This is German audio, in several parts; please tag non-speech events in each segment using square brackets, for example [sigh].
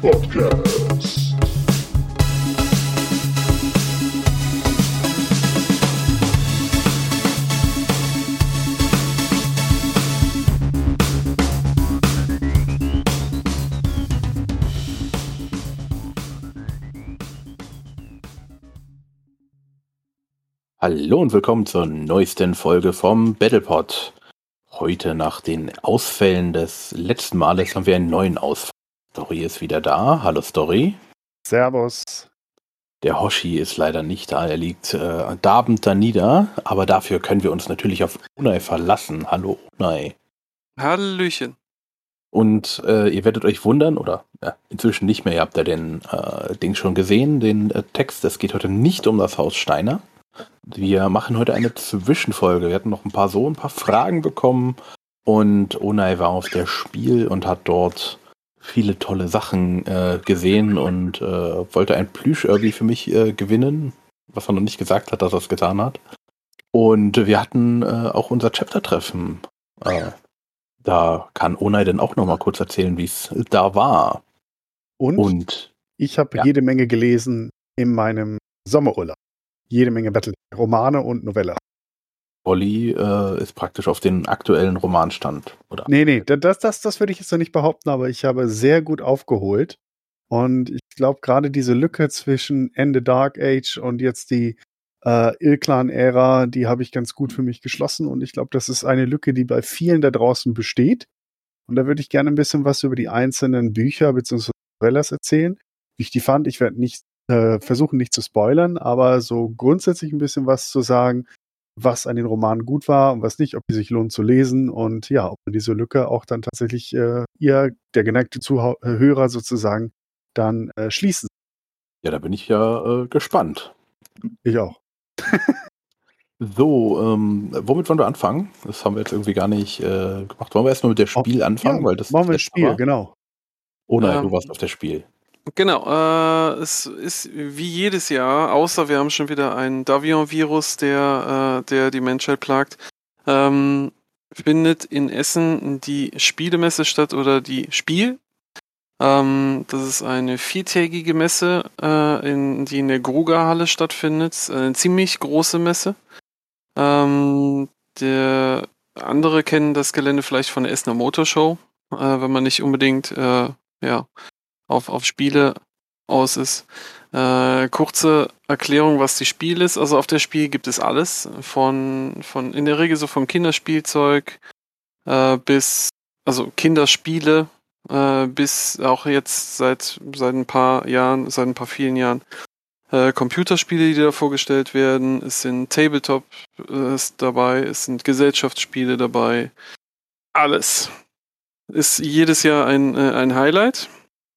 Podcast. Hallo und willkommen zur neuesten Folge vom Battlepod. Heute nach den Ausfällen des letzten Males haben wir einen neuen Ausfall. Story ist wieder da. Hallo Story. Servus. Der Hoshi ist leider nicht da. Er liegt äh, darbend da nieder. Aber dafür können wir uns natürlich auf Unai verlassen. Hallo Unai. Hallöchen. Und äh, ihr werdet euch wundern, oder ja, inzwischen nicht mehr, ihr habt ja den äh, Ding schon gesehen, den äh, Text. Es geht heute nicht um das Haus Steiner. Wir machen heute eine Zwischenfolge. Wir hatten noch ein paar so ein paar Fragen bekommen und Onai war auf der Spiel und hat dort viele tolle Sachen äh, gesehen und äh, wollte ein Plüsch-Irby für mich äh, gewinnen, was er noch nicht gesagt hat, dass er es getan hat. Und wir hatten äh, auch unser Chapter-Treffen. Äh, da kann Onai dann auch noch mal kurz erzählen, wie es da war. Und, Und ich habe ja. jede Menge gelesen in meinem Sommerurlaub. Jede Menge Battle, Romane und Novelle. Olli äh, ist praktisch auf den aktuellen Romanstand, oder? Nee, nee, da- das, das, das würde ich jetzt noch nicht behaupten, aber ich habe sehr gut aufgeholt. Und ich glaube, gerade diese Lücke zwischen Ende Dark Age und jetzt die äh, Ilklan-Ära, die habe ich ganz gut für mich geschlossen. Und ich glaube, das ist eine Lücke, die bei vielen da draußen besteht. Und da würde ich gerne ein bisschen was über die einzelnen Bücher bzw. Novellas erzählen, wie ich die fand. Ich werde nicht äh, versuchen, nicht zu spoilern, aber so grundsätzlich ein bisschen was zu sagen, was an den Romanen gut war und was nicht, ob die sich lohnt zu lesen und ja, ob man diese Lücke auch dann tatsächlich äh, ihr, der geneigte Zuhörer sozusagen, dann äh, schließen. Ja, da bin ich ja äh, gespannt. Ich auch. [laughs] So, ähm, womit wollen wir anfangen? Das haben wir jetzt irgendwie gar nicht äh, gemacht. Wollen wir erstmal mit der Spiel anfangen? ja, weil das machen wir letzte Spiel, war? genau. Oh nein, Ähm, du warst auf der Spiel. Genau, äh, es ist wie jedes Jahr, außer wir haben schon wieder ein Davion-Virus, der, äh, der die Menschheit plagt, ähm, findet in Essen die Spielemesse statt oder die Spiel. Ähm, das ist eine viertägige Messe, äh, in, die in der Gruger-Halle stattfindet. Eine ziemlich große Messe. Ähm, der andere kennen das Gelände vielleicht von der Essener Motorshow, äh, wenn man nicht unbedingt äh, ja, auf, auf Spiele aus ist. Äh, kurze Erklärung, was die Spiel ist. Also auf der Spiel gibt es alles. Von, von in der Regel so von Kinderspielzeug äh, bis, also Kinderspiele, äh, bis auch jetzt seit, seit ein paar Jahren, seit ein paar vielen Jahren äh, Computerspiele, die da vorgestellt werden. Es sind Tabletop äh, dabei, es sind Gesellschaftsspiele dabei. Alles. Ist jedes Jahr ein, äh, ein Highlight.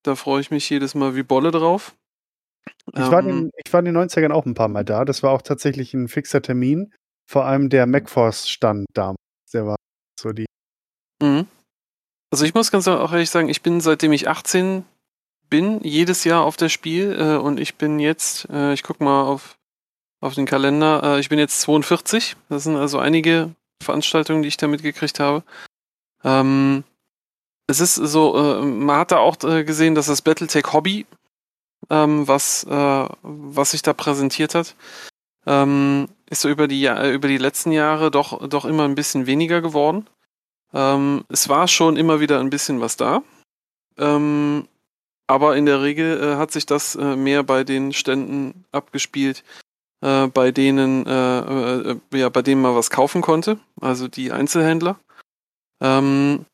Da freue ich mich jedes Mal wie Bolle drauf. Ich war, Ähm, in, ich war in den 90ern auch ein paar Mal da. Das war auch tatsächlich ein fixer Termin. Vor allem der MacForce-Stand damals. Der war so die. Mhm. Also ich muss ganz auch ehrlich sagen, ich bin seitdem ich 18 bin, jedes Jahr auf der Spiel äh, und ich bin jetzt, äh, ich guck mal auf, auf den Kalender, äh, ich bin jetzt 42. Das sind also einige Veranstaltungen, die ich da mitgekriegt habe. Ähm, es ist so, äh, man hat da auch äh, gesehen, dass das Battletech Hobby, ähm, was, äh, was sich da präsentiert hat, ähm, ist so über die, äh, über die letzten Jahre doch, doch immer ein bisschen weniger geworden. Ähm, es war schon immer wieder ein bisschen was da. Ähm, aber in der Regel äh, hat sich das äh, mehr bei den Ständen abgespielt, bei denen, ja, bei denen man was kaufen konnte, also die Einzelhändler. Ähm,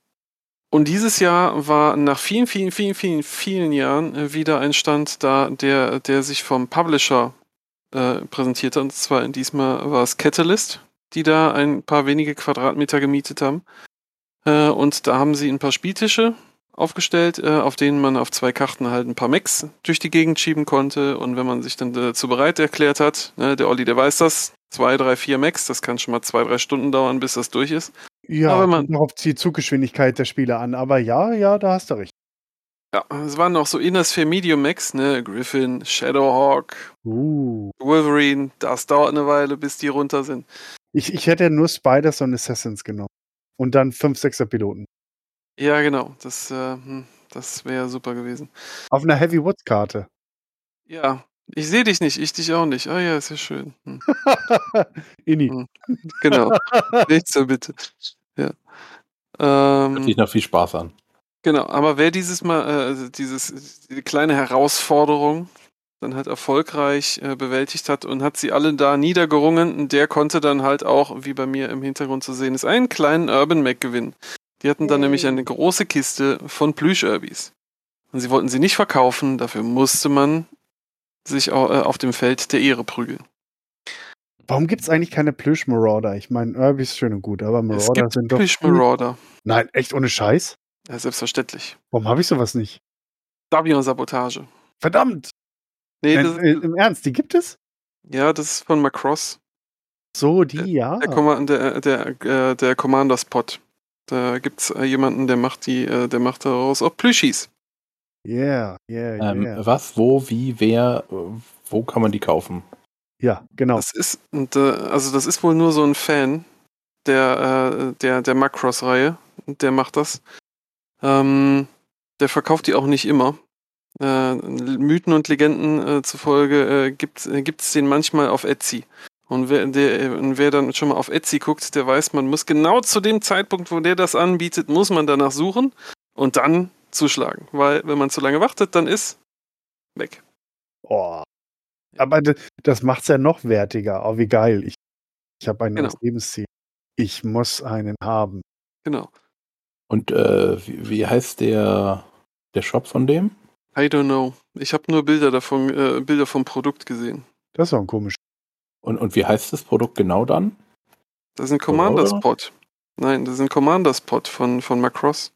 und dieses Jahr war nach vielen, vielen, vielen, vielen, vielen Jahren äh, wieder ein Stand da, der, der sich vom Publisher äh, präsentiert hat. Und zwar diesmal war es Catalyst, die da ein paar wenige Quadratmeter gemietet haben. Äh, und da haben sie ein paar Spieltische aufgestellt, äh, auf denen man auf zwei Karten halt ein paar Mechs durch die Gegend schieben konnte. Und wenn man sich dann dazu bereit erklärt hat, ne, der Olli, der weiß das, zwei, drei, vier Mechs, das kann schon mal zwei, drei Stunden dauern, bis das durch ist. Ja, Aber man- kommt noch auf die Zuggeschwindigkeit der Spieler an. Aber ja, ja, da hast du recht. Ja, es waren noch so Innersphere Medium Mechs, ne, Griffin, Shadowhawk, Uh. Wolverine, das dauert eine Weile, bis die runter sind. Ich, ich hätte nur Spiders und Assassins genommen. Und dann fünf, sechser Piloten. Ja, genau. Das, äh, hm, Das wäre super gewesen. Auf einer Heavy Woods Karte. Ja, ich sehe dich nicht, ich dich auch nicht. Ah ja, ist ja schön. Hm. [laughs] Inni. Hm. Genau. [laughs] Nicht so bitte. Ja. Hört Ähm, sich noch viel Spaß an. genau, aber wer dieses Mal, äh, also dieses, diese kleine Herausforderung dann halt erfolgreich äh, bewältigt hat und hat sie alle da niedergerungen, der konnte dann halt auch, wie bei mir im Hintergrund zu sehen ist, einen kleinen Urban Mac gewinnen. Die hatten dann Yay. nämlich eine große Kiste von Plüsch-Urbis. Und sie wollten sie nicht verkaufen, dafür musste man sich äh, auf dem Feld der Ehre prügeln. Warum gibt es eigentlich keine Plüsch Marauder? Ich meine, Irby ist schön und gut, aber Es Marauder gibt sind doch. Plüsch-Marauder. Nein, echt ohne Scheiß? Ja, selbstverständlich. Warum habe ich sowas nicht? Davion-Sabotage. Verdammt! Nee, Äh, das, äh, Im Ernst, die gibt es? ja, das ist von Macross. So, die, ja. Der, der, der, äh, der Commander-Spot. Da gibt's äh, jemanden, der macht die, äh, der macht daraus auch Plüschis. Yeah, yeah, Ähm, yeah. Was, wo, wie, wer, äh, wo kann man die kaufen? Ja, genau. Das ist, und, äh, also das ist wohl nur so ein Fan der, äh, der, der Macross-Reihe. Der macht das. Ähm, der verkauft die auch nicht immer. Äh, Mythen und Legenden äh, zufolge äh, gibt es den manchmal auf Etsy. Und wer, der, wer dann schon mal auf Etsy guckt, der weiß, man muss genau zu dem Zeitpunkt, wo der das anbietet, muss man danach suchen und dann zuschlagen. Weil wenn man zu lange wartet, dann ist weg. Oh. Aber das macht's ja noch wertiger. Oh, wie geil. Ich, ich habe ein Genau. neues Lebensziel. Ich muss einen haben. Genau. Und äh, wie, wie heißt der, der Shop von dem? I don't know. Ich habe nur Bilder davon, äh, Bilder vom Produkt gesehen. Das ist doch ein komisch. Und, und wie heißt das Produkt genau dann? Das ist ein Commander-Spot. Nein, das ist ein Commander-Spot von, von Macross.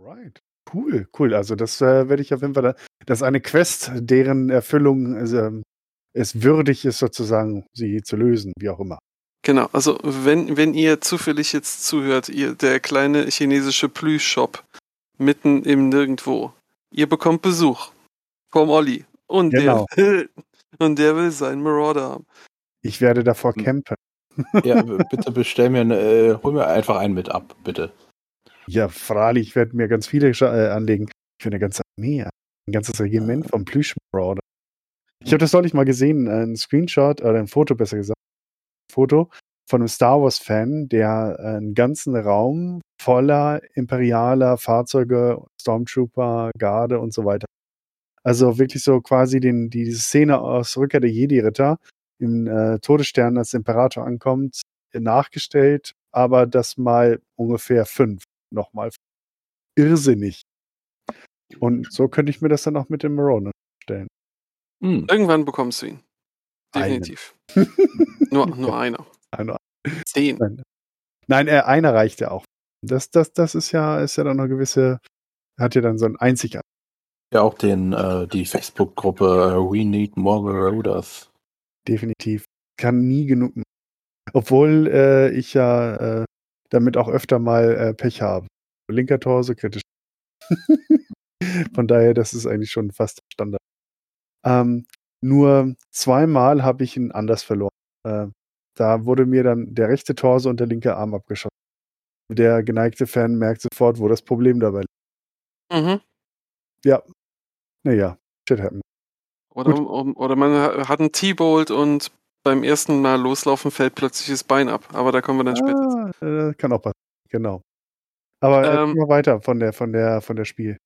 Right. Cool, cool. Also das äh, werde ich auf jeden Fall. Da, das ist eine Quest, deren Erfüllung es, ähm, es würdig ist, sozusagen, sie zu lösen, wie auch immer. Genau, also wenn, wenn ihr zufällig jetzt zuhört, ihr der kleine chinesische Plüsch-Shop mitten im Nirgendwo, ihr bekommt Besuch vom Olli und, Genau. der, will, [laughs] und der will seinen Marauder haben. Ich werde davor Hm. campen. Ja, [laughs] bitte bestell mir, eine, äh, hol mir einfach einen mit ab, bitte. Ja, freilich, ich werde mir ganz viele äh, anlegen. Ich will eine ganze Armee, ein ganzes Regiment vom Plüschmarauder. Ich habe das neulich mal gesehen, ein Screenshot oder ein Foto besser gesagt, ein Foto von einem Star Wars Fan, der einen ganzen Raum voller imperialer Fahrzeuge, Stormtrooper, Garde und so weiter. Also wirklich so quasi den, die Szene aus Rückkehr der Jedi-Ritter im äh, Todesstern als Imperator ankommt, nachgestellt, aber das mal ungefähr fünf nochmal. Irrsinnig. Und so könnte ich mir das dann auch mit dem Marauder stellen. Hm. Irgendwann bekommst du ihn. Definitiv. [laughs] nur, nur einer. Einer. Zehn. Nein, äh, einer reicht ja auch. Das, das, das ist ja, ist ja dann eine gewisse, hat ja dann so ein einzigartig. Ja, auch den, äh, die Facebook-Gruppe äh, We Need More Marauders. Definitiv. Kann nie genug. machen. Obwohl äh, ich ja äh, damit auch öfter mal äh, Pech habe. Linker Torso kritisch. [laughs] Von daher, das ist eigentlich schon fast Standard. Ähm, nur zweimal habe ich ihn anders verloren. Äh, da wurde mir dann der rechte Torso und der linke Arm abgeschossen. Der geneigte Fan merkt sofort, wo das Problem dabei liegt. Mhm. Ja. Naja, shit happens. Oder, um, oder man ha- hat einen T-Bolt und beim ersten Mal loslaufen fällt plötzlich das Bein ab. Aber da kommen wir dann später. Ah, äh, kann auch passieren, genau. Aber äh, Ähm, mal weiter von der, von der, von der Spiel.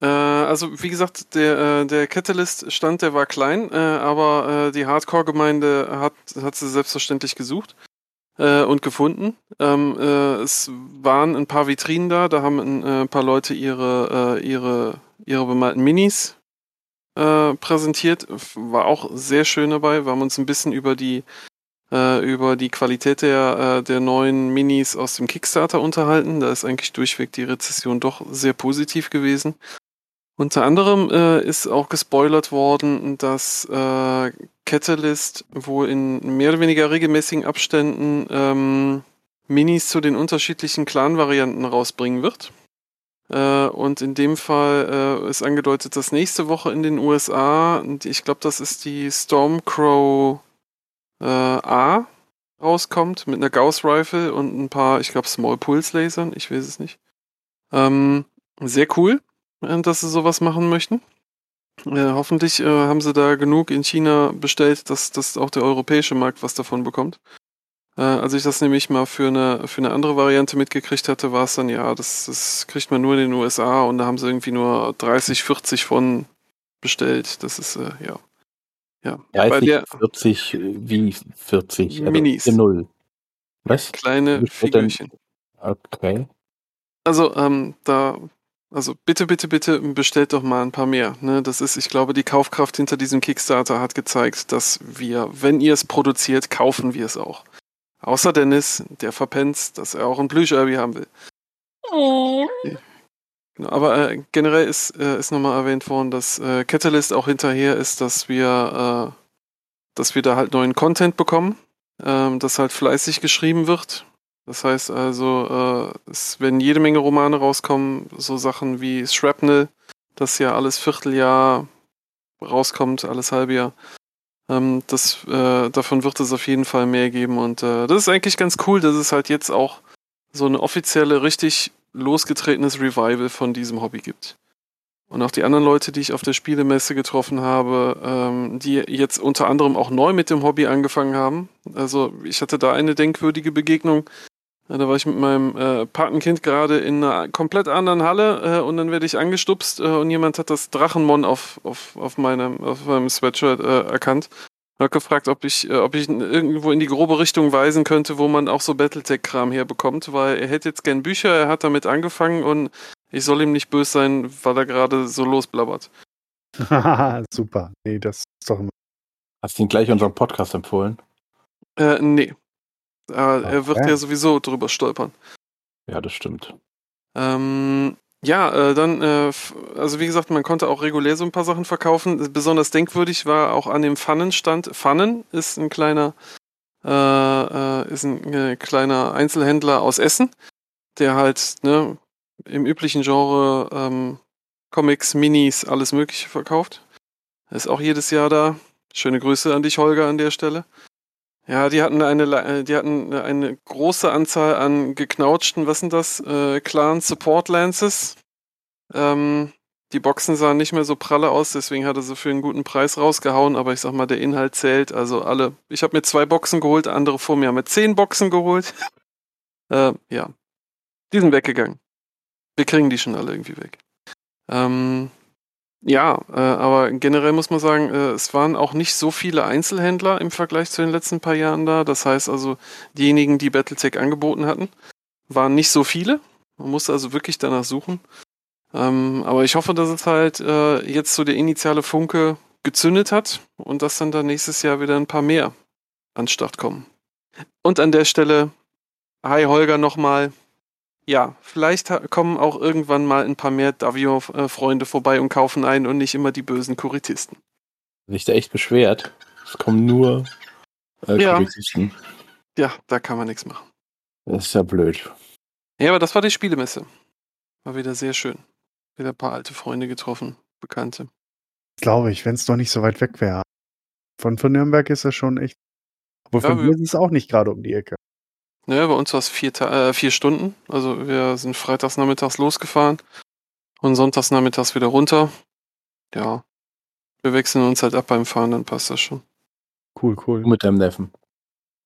Äh, also wie gesagt, der, äh, der Catalyst-Stand, der war klein, äh, aber die Hardcore-Gemeinde hat, hat sie selbstverständlich gesucht und gefunden. Ähm, äh, es waren ein paar Vitrinen da, da haben ein paar Leute ihre, ihre, ihre bemalten Minis präsentiert. War auch sehr schön dabei. Wir haben uns ein bisschen über die über die Qualität der, der neuen Minis aus dem Kickstarter unterhalten. Da ist eigentlich durchweg die Rezession doch sehr positiv gewesen. Unter anderem äh, ist auch gespoilert worden, dass äh, Catalyst wohl in mehr oder weniger regelmäßigen Abständen ähm, Minis zu den unterschiedlichen Clan-Varianten rausbringen wird. Äh, und in dem Fall äh, ist angedeutet, dass nächste Woche in den USA, ich glaube, das ist die Stormcrow äh, A rauskommt mit einer Gauss Rifle und ein paar, ich glaube, Small Pulse Lasern, ich weiß es nicht. Ähm, sehr cool. Äh, dass sie sowas machen möchten. Äh, hoffentlich äh, haben sie da genug in China bestellt, dass, dass auch der europäische Markt was davon bekommt. Äh, als ich das nämlich mal für eine, für eine andere Variante mitgekriegt hatte, war es dann, ja, das, das kriegt man nur in den USA und da haben sie irgendwie nur 30, 40 von bestellt. Das ist, äh, ja. Ja, bei 30, der 40, äh, wie 40? Minis. Also Null. Was? kleine Figürchen. Okay. Also, ähm, da, also bitte, bitte, bitte bestellt doch mal ein paar mehr. Ne? Das ist, ich glaube, die Kaufkraft hinter diesem Kickstarter hat gezeigt, dass wir, wenn ihr es produziert, kaufen wir es auch. Außer Dennis, der verpennt, dass er auch ein Plüsch-Irby haben will. Genau, aber äh, generell ist, äh, ist nochmal erwähnt worden, dass äh, Catalyst auch hinterher ist, dass wir, äh, dass wir da halt neuen Content bekommen, ähm, dass halt fleißig geschrieben wird. Das heißt also, äh, es werden jede Menge Romane rauskommen, so Sachen wie Shrapnel, das ja alles Vierteljahr rauskommt, alles halbe Jahr. Ähm, das, äh, davon wird es auf jeden Fall mehr geben und äh, das ist eigentlich ganz cool, dass es halt jetzt auch so eine offizielle, richtig losgetretenes Revival von diesem Hobby gibt. Und auch die anderen Leute, die ich auf der Spielemesse getroffen habe, ähm, die jetzt unter anderem auch neu mit dem Hobby angefangen haben. Also ich hatte da eine denkwürdige Begegnung. Ja, Da war ich mit meinem äh, Patenkind gerade in einer komplett anderen Halle äh, und dann werde ich angestupst äh, und jemand hat das Drachenmon auf, auf, auf, meinem, auf meinem Sweatshirt äh, erkannt. Hat gefragt, ob ich, äh, ob ich ihn irgendwo in die grobe Richtung weisen könnte, wo man auch so Battletech-Kram herbekommt, weil er hätte jetzt gern Bücher, er hat damit angefangen und ich soll ihm nicht böse sein, weil er gerade so losblabbert. [laughs] Super. Nee, das ist doch immer. Hast du ihn gleich unseren Podcast empfohlen? Äh, nee. Äh, er wird Okay. ja sowieso drüber stolpern. Ja, das stimmt. Ähm, ja, äh, dann, äh, also wie gesagt, man konnte auch regulär so ein paar Sachen verkaufen. Besonders denkwürdig war auch an dem Pfannenstand. Pfannen ist ein kleiner, äh, äh, ist ein äh, kleiner Einzelhändler aus Essen, der halt ne, im üblichen Genre ähm, Comics, Minis, alles Mögliche verkauft. Er ist auch jedes Jahr da. Schöne Grüße an dich, Holger, an der Stelle. Ja, die hatten eine, äh, die hatten eine große Anzahl an geknautschten, was sind das, äh, Clan Support Lances. Ähm, die Boxen sahen nicht mehr so pralle aus, deswegen hat er sie für einen guten Preis rausgehauen, aber ich sag mal, der Inhalt zählt. Also alle, ich habe mir zwei Boxen geholt, andere vor mir haben mir zehn Boxen geholt. [laughs] äh, ja, die sind weggegangen. Wir kriegen die schon alle irgendwie weg. Ähm, ja, äh, aber generell muss man sagen, äh, es waren auch nicht so viele Einzelhändler im Vergleich zu den letzten paar Jahren da. Das heißt also, diejenigen, die Battletech angeboten hatten, waren nicht so viele. Man musste also wirklich danach suchen. Ähm, aber ich hoffe, dass es halt äh, jetzt so der initiale Funke gezündet hat und dass dann da nächstes Jahr wieder ein paar mehr an Start kommen. Und an der Stelle, hi Holger nochmal. Ja, vielleicht kommen auch irgendwann mal ein paar mehr Davio-Freunde vorbei und kaufen ein und nicht immer die bösen Kuritisten. Sich da echt beschwert. Es kommen nur äh, Ja. Polizisten. Ja, da kann man nichts machen. Das ist ja blöd. Ja, aber das war die Spielemesse. War wieder sehr schön. Wieder ein paar alte Freunde getroffen, Bekannte. Glaube ich, wenn es doch nicht so weit weg wäre. Von, von Nürnberg ist das schon echt. Aber Ja, von mir ist es auch nicht gerade um die Ecke. Naja, bei uns war es vier, äh, vier Stunden. Also wir sind freitags nachmittags losgefahren und sonntags nachmittags wieder runter. Ja, wir wechseln uns halt ab beim Fahren, dann passt das schon. Cool, cool. Mit deinem Neffen.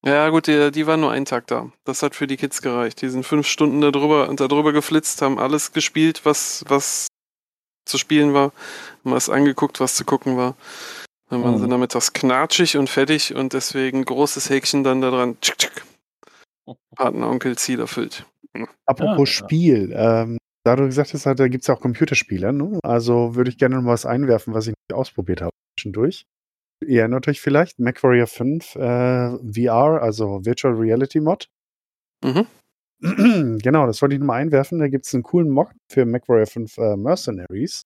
Ja, gut, die, die waren nur einen Tag da. Das hat für die Kids gereicht. Die sind fünf Stunden da drüber, da drüber geflitzt, haben alles gespielt, was, was zu spielen war, haben was angeguckt, was zu gucken war. Dann waren Mhm. sie nachmittags knatschig und fertig und deswegen großes Häkchen dann da dran. Tschick, tschick. Patenonkel Ziel erfüllt. Apropos Ja. Spiel, ähm, da du gesagt hast, da gibt es ja auch Computerspiele, ne? also würde ich gerne noch was einwerfen, was ich nicht ausprobiert habe zwischendurch. Ihr erinnert euch vielleicht, MacWarrior 5 äh, VR, also Virtual Reality Mod. Mhm. [clears throat] genau, das wollte ich nochmal einwerfen. Da gibt es einen coolen Mod für MacWarrior 5 äh, Mercenaries.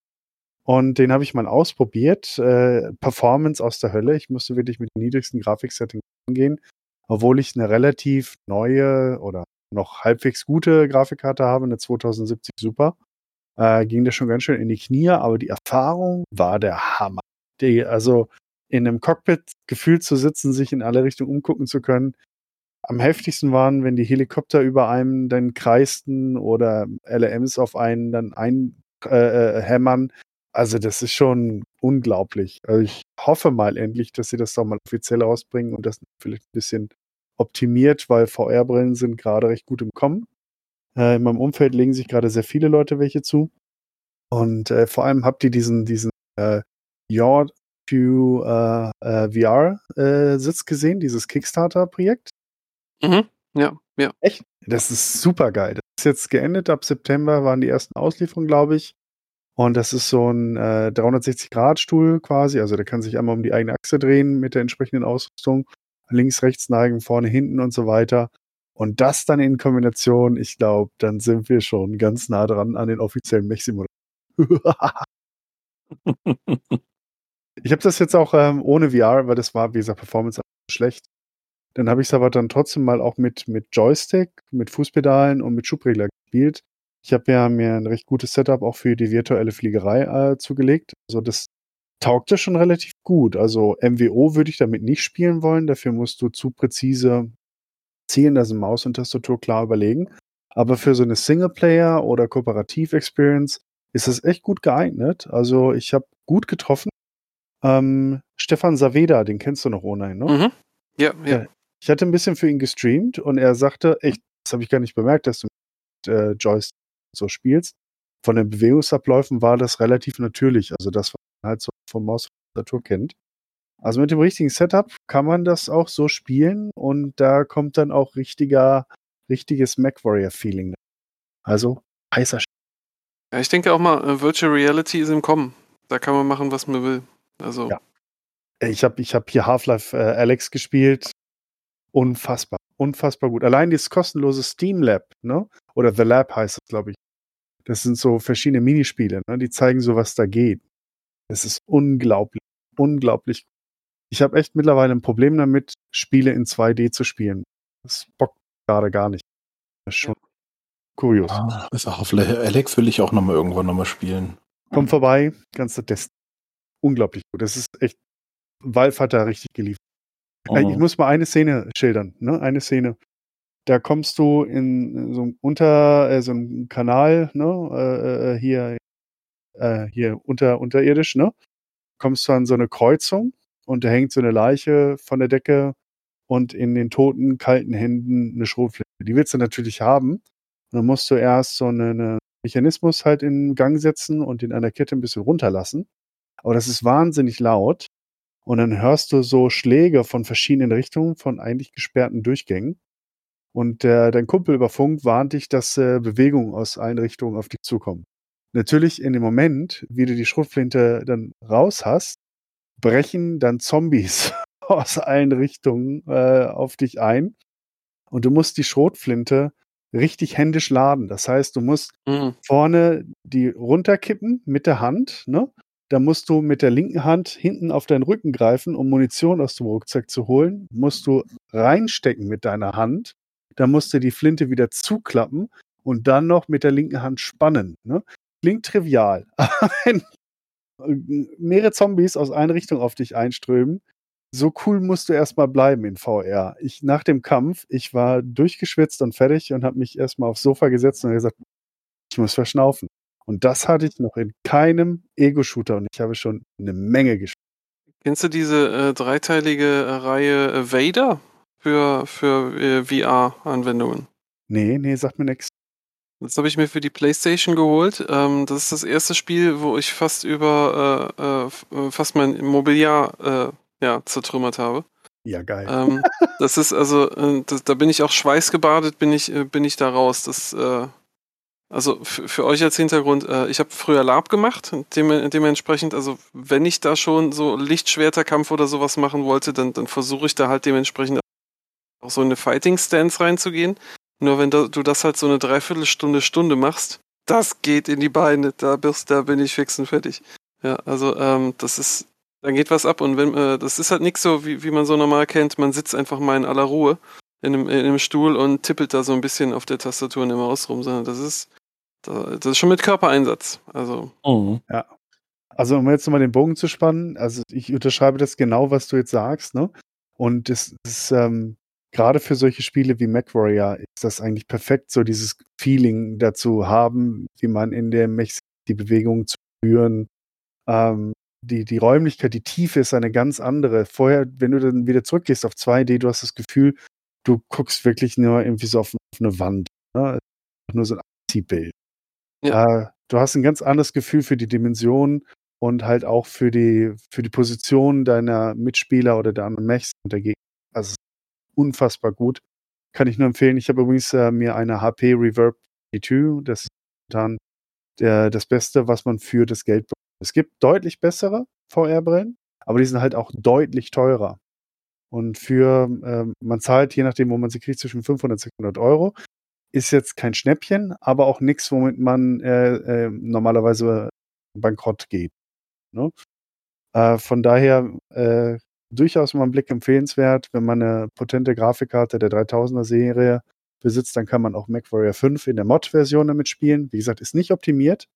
Und den habe ich mal ausprobiert. Äh, Performance aus der Hölle. Ich musste wirklich mit den niedrigsten Grafiksettings gehen, obwohl ich eine relativ neue oder noch halbwegs gute Grafikkarte habe, eine 2070 Super. Äh, ging das schon ganz schön in die Knie, aber die Erfahrung war der Hammer. Die, also in einem Cockpit gefühlt zu sitzen, sich in alle Richtungen umgucken zu können. Am heftigsten waren, wenn die Helikopter über einem dann kreisten oder LMs auf einen dann äh, äh, hämmern. Also das ist schon unglaublich. Also ich hoffe mal endlich, dass sie das doch mal offiziell rausbringen und das vielleicht ein bisschen optimiert, weil VR-Brillen sind gerade recht gut im Kommen. Äh, in meinem Umfeld legen sich gerade sehr viele Leute welche zu. Und äh, vor allem habt ihr diesen, diesen äh, Your to äh, äh, VR-Sitz gesehen, dieses Kickstarter-Projekt. Mhm. Ja, ja. Echt? Das ist super geil. Das ist jetzt geendet. Ab September waren die ersten Auslieferungen, glaube ich. Und das ist so ein äh, 360-Grad-Stuhl quasi. Also der kann sich einmal um die eigene Achse drehen mit der entsprechenden Ausrüstung. Links, rechts neigen, vorne, hinten und so weiter. Und das dann in Kombination, ich glaube, dann sind wir schon ganz nah dran an den offiziellen Mech-Simulator. [laughs] ich habe das jetzt auch ähm, ohne VR, weil das war, wie gesagt, Performance schlecht. Dann habe ich es aber dann trotzdem mal auch mit, mit Joystick, mit Fußpedalen und mit Schubregler gespielt. Ich habe ja mir ein recht gutes Setup auch für die virtuelle Fliegerei äh, zugelegt. Also das taugte schon relativ gut. Also MWO würde ich damit nicht spielen wollen. Dafür musst du zu präzise zielen, also Maus und Tastatur klar überlegen. Aber für so eine Singleplayer- oder Kooperativ-Experience ist das echt gut geeignet. Also ich habe gut getroffen. Ähm, Stefan Saveda, den kennst du noch ohnehin, ne? Mhm. Ja, ja. Ich hatte ein bisschen für ihn gestreamt und er sagte, echt, das habe ich gar nicht bemerkt, dass du mit äh, Joyce so spielst. Von den Bewegungsabläufen war das relativ natürlich. Also das, was man halt so vom Maus Tastatur kennt. Also mit dem richtigen Setup kann man das auch so spielen und da kommt dann auch richtiger, richtiges MacWarrior-Feeling. Also heißer Sch ja. Ich denke auch mal, äh, Virtual Reality ist im Kommen. Da kann man machen, was man will. Also, Ja. Ich habe ich hab hier Half-Life äh, Alex gespielt. Unfassbar. Unfassbar gut. Allein dieses kostenlose Steam Lab, ne? Oder The Lab heißt es, glaube ich. Das sind so verschiedene Minispiele, ne? Die zeigen so, was da geht. Das ist unglaublich. Unglaublich. Ich habe echt mittlerweile ein Problem damit, Spiele in 2D zu spielen. Das bockt gerade gar nicht. Das ist schon kurios. Ah, ist auch auf Le- Alex will ich auch nochmal irgendwann nochmal spielen. Komm vorbei, kannst du testen. Unglaublich gut. Das ist echt. Valve hat da richtig geliefert. Äh, Ich Mhm. muss mal eine Szene schildern, ne? Eine Szene. Da kommst du in so einem unter äh, so einem Kanal, ne? Äh, äh, hier äh, hier unter unterirdisch, ne? Kommst du an so eine Kreuzung und da hängt so eine Leiche von der Decke und in den toten kalten Händen eine Schrotflinte. Die willst du natürlich haben. Und dann musst du erst so einen eine Mechanismus halt in Gang setzen und in einer Kette ein bisschen runterlassen. Aber das ist wahnsinnig laut. Und dann hörst du so Schläge von verschiedenen Richtungen, von eigentlich gesperrten Durchgängen. Und äh, dein Kumpel über Funk warnt dich, dass äh, Bewegungen aus allen Richtungen auf dich zukommen. Natürlich in dem Moment, wie du die Schrotflinte dann raus hast, brechen dann Zombies [laughs] aus allen Richtungen äh, auf dich ein. Und du musst die Schrotflinte richtig händisch laden. Das heißt, du musst Mhm. vorne die runterkippen mit der Hand, ne? Da musst du mit der linken Hand hinten auf deinen Rücken greifen, um Munition aus dem Rucksack zu holen. Musst du reinstecken mit deiner Hand. Da musst du die Flinte wieder zuklappen und dann noch mit der linken Hand spannen. Ne? Klingt trivial. [laughs] Wenn äh, mehrere Zombies aus einer Richtung auf dich einströmen, so cool musst du erstmal bleiben in VR. Ich nach dem Kampf, ich war durchgeschwitzt und fertig und habe mich erstmal aufs Sofa gesetzt und gesagt, ich muss verschnaufen. Und das hatte ich noch in keinem Ego-Shooter und ich habe schon eine Menge gespielt. Kennst du diese äh, dreiteilige äh, Reihe äh, Vader für, für äh, VR-Anwendungen? Nee, nee, sagt mir nichts. Das habe ich mir für die PlayStation geholt. Ähm, das ist das erste Spiel, wo ich fast über äh, äh, äh, fast mein Mobiliar äh, ja, zertrümmert habe. Ja, geil. Ähm, [laughs] das ist also, äh, das, da bin ich auch schweißgebadet, bin ich, äh, bin ich da raus. Das, also für euch als Hintergrund, ich habe früher Lab gemacht, dem, dementsprechend, also wenn ich da schon so Lichtschwerterkampf oder sowas machen wollte, dann, dann versuche ich da halt dementsprechend auch so in eine Fighting Stance reinzugehen. Nur wenn du das halt so eine Dreiviertelstunde, Stunde machst, das geht in die Beine, da, bist, da bin ich fix und fertig. Ja, also ähm, das ist, da geht was ab und wenn, äh, das ist halt nichts so, wie, wie man so normal kennt, man sitzt einfach mal in aller Ruhe in einem, in einem Stuhl und tippelt da so ein bisschen auf der Tastatur und im Maus rum, sondern das ist, da- das ist schon mit Körpereinsatz. Also, Mhm. Also, um jetzt nochmal den Bogen zu spannen, also ich unterschreibe das genau, was du jetzt sagst, ne? Und das ist ähm, gerade für solche Spiele wie MacWarrior ist das eigentlich perfekt, so dieses Feeling dazu haben, wie man in der Mech die Bewegungen zu führen. Ähm, die, die Räumlichkeit, die Tiefe ist eine ganz andere. Vorher, wenn du dann wieder zurückgehst auf 2D, du hast das Gefühl, du guckst wirklich nur irgendwie so auf, auf eine Wand. Ne? Nur so ein Anziehbild. Ja. Äh, du hast ein ganz anderes Gefühl für die Dimensionen und halt auch für die, für die Position deiner Mitspieler oder der anderen Mechs und der Gegner. Unfassbar gut. Kann ich nur empfehlen. Ich habe übrigens äh, mir eine HP Reverb E2, das ist dann der, das Beste, was man für das Geld bekommt. Es gibt deutlich bessere VR-Brillen, aber die sind halt auch deutlich teurer. Und für, ähm, man zahlt, je nachdem, wo man sie kriegt, zwischen 500 und 600 Euro. Ist jetzt kein Schnäppchen, aber auch nichts, womit man äh, äh, normalerweise bankrott geht. Ne? Äh, von daher äh, durchaus mal ein Blick empfehlenswert. Wenn man eine potente Grafikkarte der 3000er Serie besitzt, dann kann man auch MacWarrior 5 in der Mod-Version damit spielen. Wie gesagt, ist nicht optimiert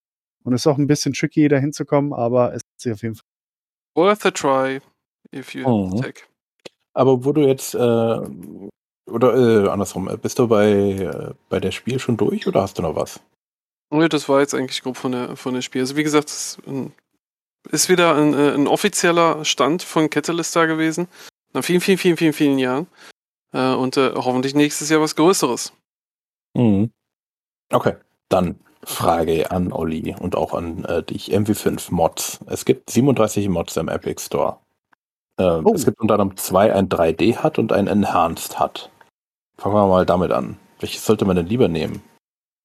und ist auch ein bisschen tricky, da hinzukommen, aber es ist auf jeden Fall. Worth a try, if you Mhm. tech. Aber wo du jetzt, äh, oder äh, andersrum, äh, bist du bei, äh, bei der Spiel schon durch oder hast du noch was? Ja, das war jetzt eigentlich grob von der, von der Spiel. Also wie gesagt, es ist ein- ist wieder ein, äh, ein offizieller Stand von Catalyst da gewesen. Nach vielen, vielen, vielen, vielen, vielen Jahren. Äh, und äh, hoffentlich nächstes Jahr was Größeres. Mhm. Okay, dann Frage an Olli und auch an äh, dich. MW5 Mods. Es gibt 37 Mods im Epic Store. Ähm, Oh. Es gibt unter anderem zwei, ein 3D hat und ein Enhanced hat. Fangen wir mal damit an. Welches sollte man denn lieber nehmen?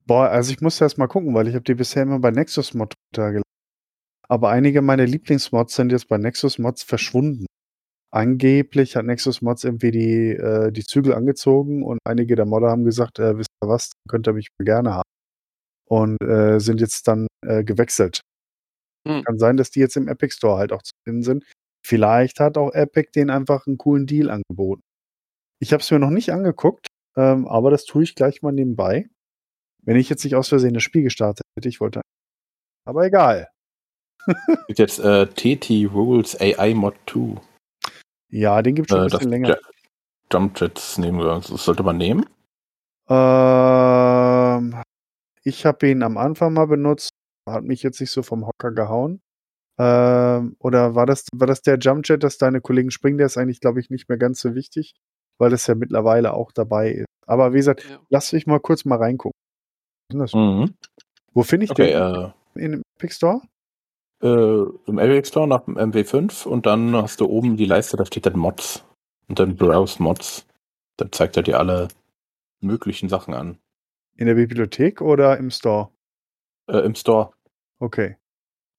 Boah, also ich muss erst mal gucken, weil ich habe die bisher immer bei Nexus Mod runtergeladen. Aber einige meiner Lieblingsmods sind jetzt bei Nexus Mods verschwunden. Angeblich hat Nexus Mods irgendwie die, äh, die Zügel angezogen und einige der Modder haben gesagt, äh, wisst ihr was, könnt ihr mich gerne haben. Und äh, sind jetzt dann äh, gewechselt. Hm. Kann sein, dass die jetzt im Epic Store halt auch zu finden sind. Vielleicht hat auch Epic den einfach einen coolen Deal angeboten. Ich habe es mir noch nicht angeguckt, ähm, aber das tue ich gleich mal nebenbei. Wenn ich jetzt nicht aus Versehen das Spiel gestartet hätte, ich wollte. Aber egal. [laughs] Gibt jetzt äh, TT Rules AI Mod 2. Ja, den gibt es schon Äh, ein bisschen länger. Jump Jets nehmen wir. Das sollte man nehmen. Ähm, ich habe ihn am Anfang mal benutzt, hat mich jetzt nicht so vom Hocker gehauen. Ähm, oder war das, war das der Jumpjet, dass deine Kollegen springen? Der ist eigentlich, glaube ich, nicht mehr ganz so wichtig, weil das ja mittlerweile auch dabei ist. Aber wie gesagt, Ja. lass mich mal kurz mal reingucken. Mhm. Wo finde ich Okay, den? äh, In Epic Store? Äh, im Epic Store nach dem MW5 und dann hast du oben die Leiste, da steht dann Mods. Und dann Browse Mods. Dann zeigt er dir alle möglichen Sachen an. In der Bibliothek oder im Store? Äh, Im Store. Okay.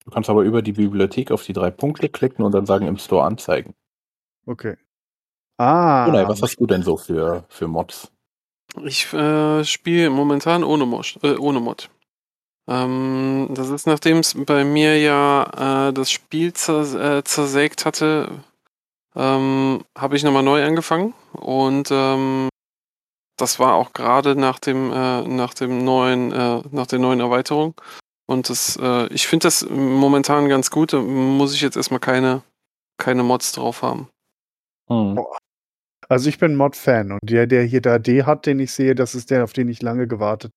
Du kannst aber über die Bibliothek auf die drei Punkte klicken und dann sagen im Store anzeigen. Okay. Ah. Gunnar, was hast du denn so für, für Mods? Ich äh, spiele momentan ohne, Mosch, äh, ohne Mod. Ähm, das ist, nachdem es bei mir ja äh, das Spiel zers äh, zersägt hatte, ähm, habe ich nochmal neu angefangen. Und ähm, das war auch gerade nach dem, äh, nach dem neuen, äh, nach der neuen Erweiterung. Und das, äh, ich finde das momentan ganz gut. Da muss ich jetzt erstmal keine, keine Mods drauf haben. Hm. Also ich bin Mod-Fan und der, der hier da D hat, den ich sehe, das ist der, auf den ich lange gewartet.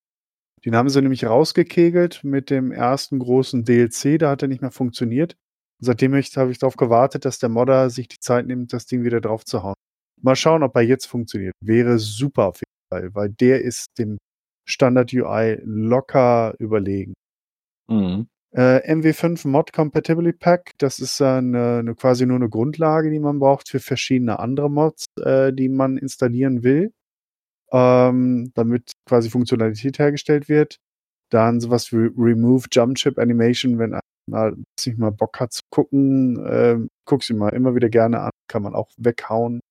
Den haben sie nämlich rausgekegelt mit dem ersten großen DLC, da hat er nicht mehr funktioniert. Seitdem habe ich, habe ich darauf gewartet, dass der Modder sich die Zeit nimmt, das Ding wieder drauf zu hauen. Mal schauen, ob er jetzt funktioniert. Wäre super auf jeden Fall, weil der ist dem Standard UI locker überlegen. Mhm. Äh, MW5 Mod Compatibility Pack, das ist eine, eine, quasi nur eine Grundlage, die man braucht für verschiedene andere Mods, äh, die man installieren will, ähm, damit quasi Funktionalität hergestellt wird. Dann sowas wie Remove Jump Chip Animation, wenn man sich mal Bock hat zu gucken, äh, guck sie mal immer wieder gerne an, kann man auch weghauen.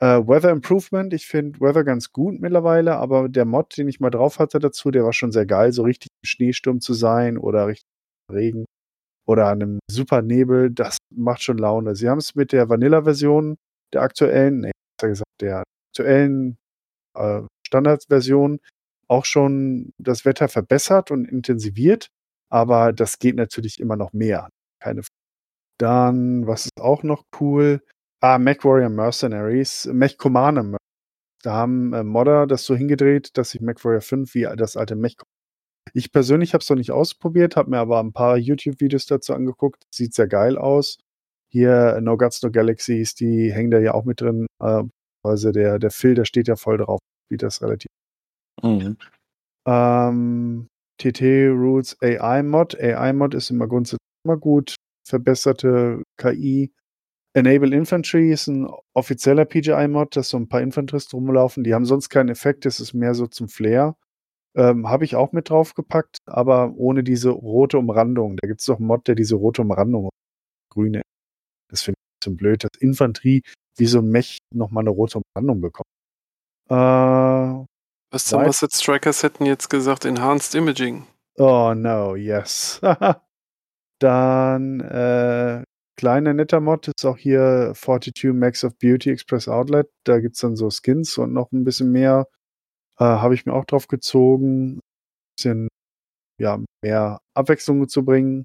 Äh, Weather Improvement, ich finde Weather ganz gut mittlerweile, aber der Mod, den ich mal drauf hatte dazu, der war schon sehr geil, so richtig im Schneesturm zu sein oder richtig Regen oder einem super Nebel, das macht schon Laune. Sie haben es mit der Vanilla-Version der aktuellen, nee, besser gesagt, der aktuellen äh, Standardversion auch schon das Wetter verbessert und intensiviert, aber das geht natürlich immer noch mehr. Keine Dann, was ist auch noch cool? Ah, MacWarrior Mercenaries, Mech Commander Mercenaries. Da haben äh, Modder das so hingedreht, dass sich MacWarrior 5 wie das alte Mech Ich persönlich habe es noch nicht ausprobiert, habe mir aber ein paar YouTube-Videos dazu angeguckt. Sieht sehr geil aus. Hier No Guts, No Galaxies, die hängen da ja auch mit drin. Äh, also der, der Phil, der steht ja voll drauf, wie das relativ. Mhm. Ähm, TT Rules AI Mod. AI Mod ist immer grundsätzlich immer gut. Verbesserte KI. Enable Infantry ist ein offizieller PGI-Mod, dass so ein paar Infanteristen rumlaufen. Die haben sonst keinen Effekt, das ist mehr so zum Flair. Ähm, Habe ich auch mit draufgepackt, aber ohne diese rote Umrandung. Da gibt es doch einen Mod, der diese rote Umrandung grüne. Das finde ich ein bisschen blöd, dass Infanterie wie so ein Mech nochmal eine rote Umrandung bekommt. Äh, Was Asset Strikers hätten jetzt gesagt, Enhanced Imaging. Oh no, yes. [laughs] Dann äh, kleiner netter Mod ist auch hier 42 Max of Beauty Express Outlet. Da gibt es dann so Skins und noch ein bisschen mehr. Äh, Habe ich mir auch drauf gezogen. Ein bisschen ja, mehr Abwechslung zu bringen.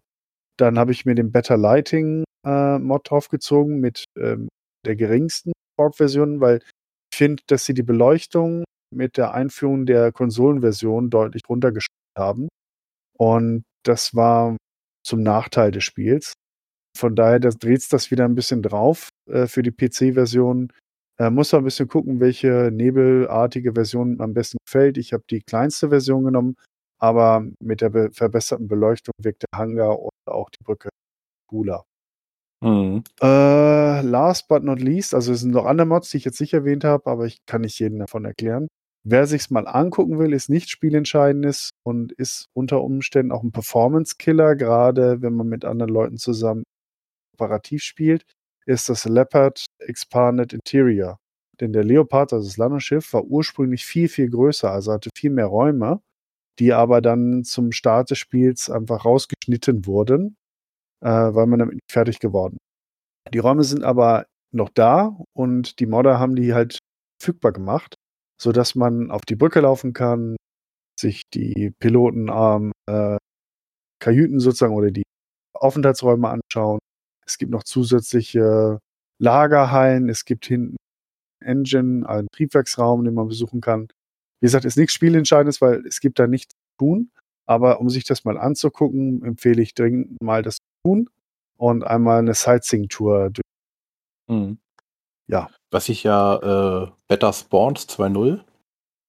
Dann habe ich mir den Better Lighting äh, Mod draufgezogen mit ähm, der geringsten Borg-Version, weil finde, dass sie die Beleuchtung mit der Einführung der Konsolenversion deutlich runtergestellt haben. Und das war zum Nachteil des Spiels. Von daher dreht das wieder ein bisschen drauf äh, für die PC-Version. Äh, muss man ein bisschen gucken, welche nebelartige Version am besten gefällt. Ich habe die kleinste Version genommen, aber mit der be verbesserten Beleuchtung wirkt der Hangar und auch die Brücke cooler. Mhm. Äh, last but not least, also es sind noch andere Mods, die ich jetzt nicht erwähnt habe, aber ich kann nicht jeden davon erklären. Wer sich's mal angucken will, ist nicht spielentscheidendes und ist unter Umständen auch ein Performance-Killer, gerade wenn man mit anderen Leuten zusammen operativ spielt, ist das Leopard Expanded Interior. Denn der Leopard, also das Landungsschiff, war ursprünglich viel, viel größer, also hatte viel mehr Räume, die aber dann zum Start des Spiels einfach rausgeschnitten wurden, äh, weil man damit nicht fertig geworden. Die Räume sind aber noch da und die Modder haben die halt verfügbar gemacht, sodass man auf die Brücke laufen kann, sich die Piloten ähm, äh, Kajüten sozusagen oder die Aufenthaltsräume anschauen. Es gibt noch zusätzliche Lagerhallen, es gibt hinten Engine, einen Triebwerksraum, den man besuchen kann. Wie gesagt, ist nichts Spielentscheidendes, weil es gibt da nichts zu tun. Aber um sich das mal anzugucken, empfehle ich dringend mal das tun und einmal eine Sightseeing-Tour durch. Mhm. Ja. Was ich ja äh, Better Spawns 2.0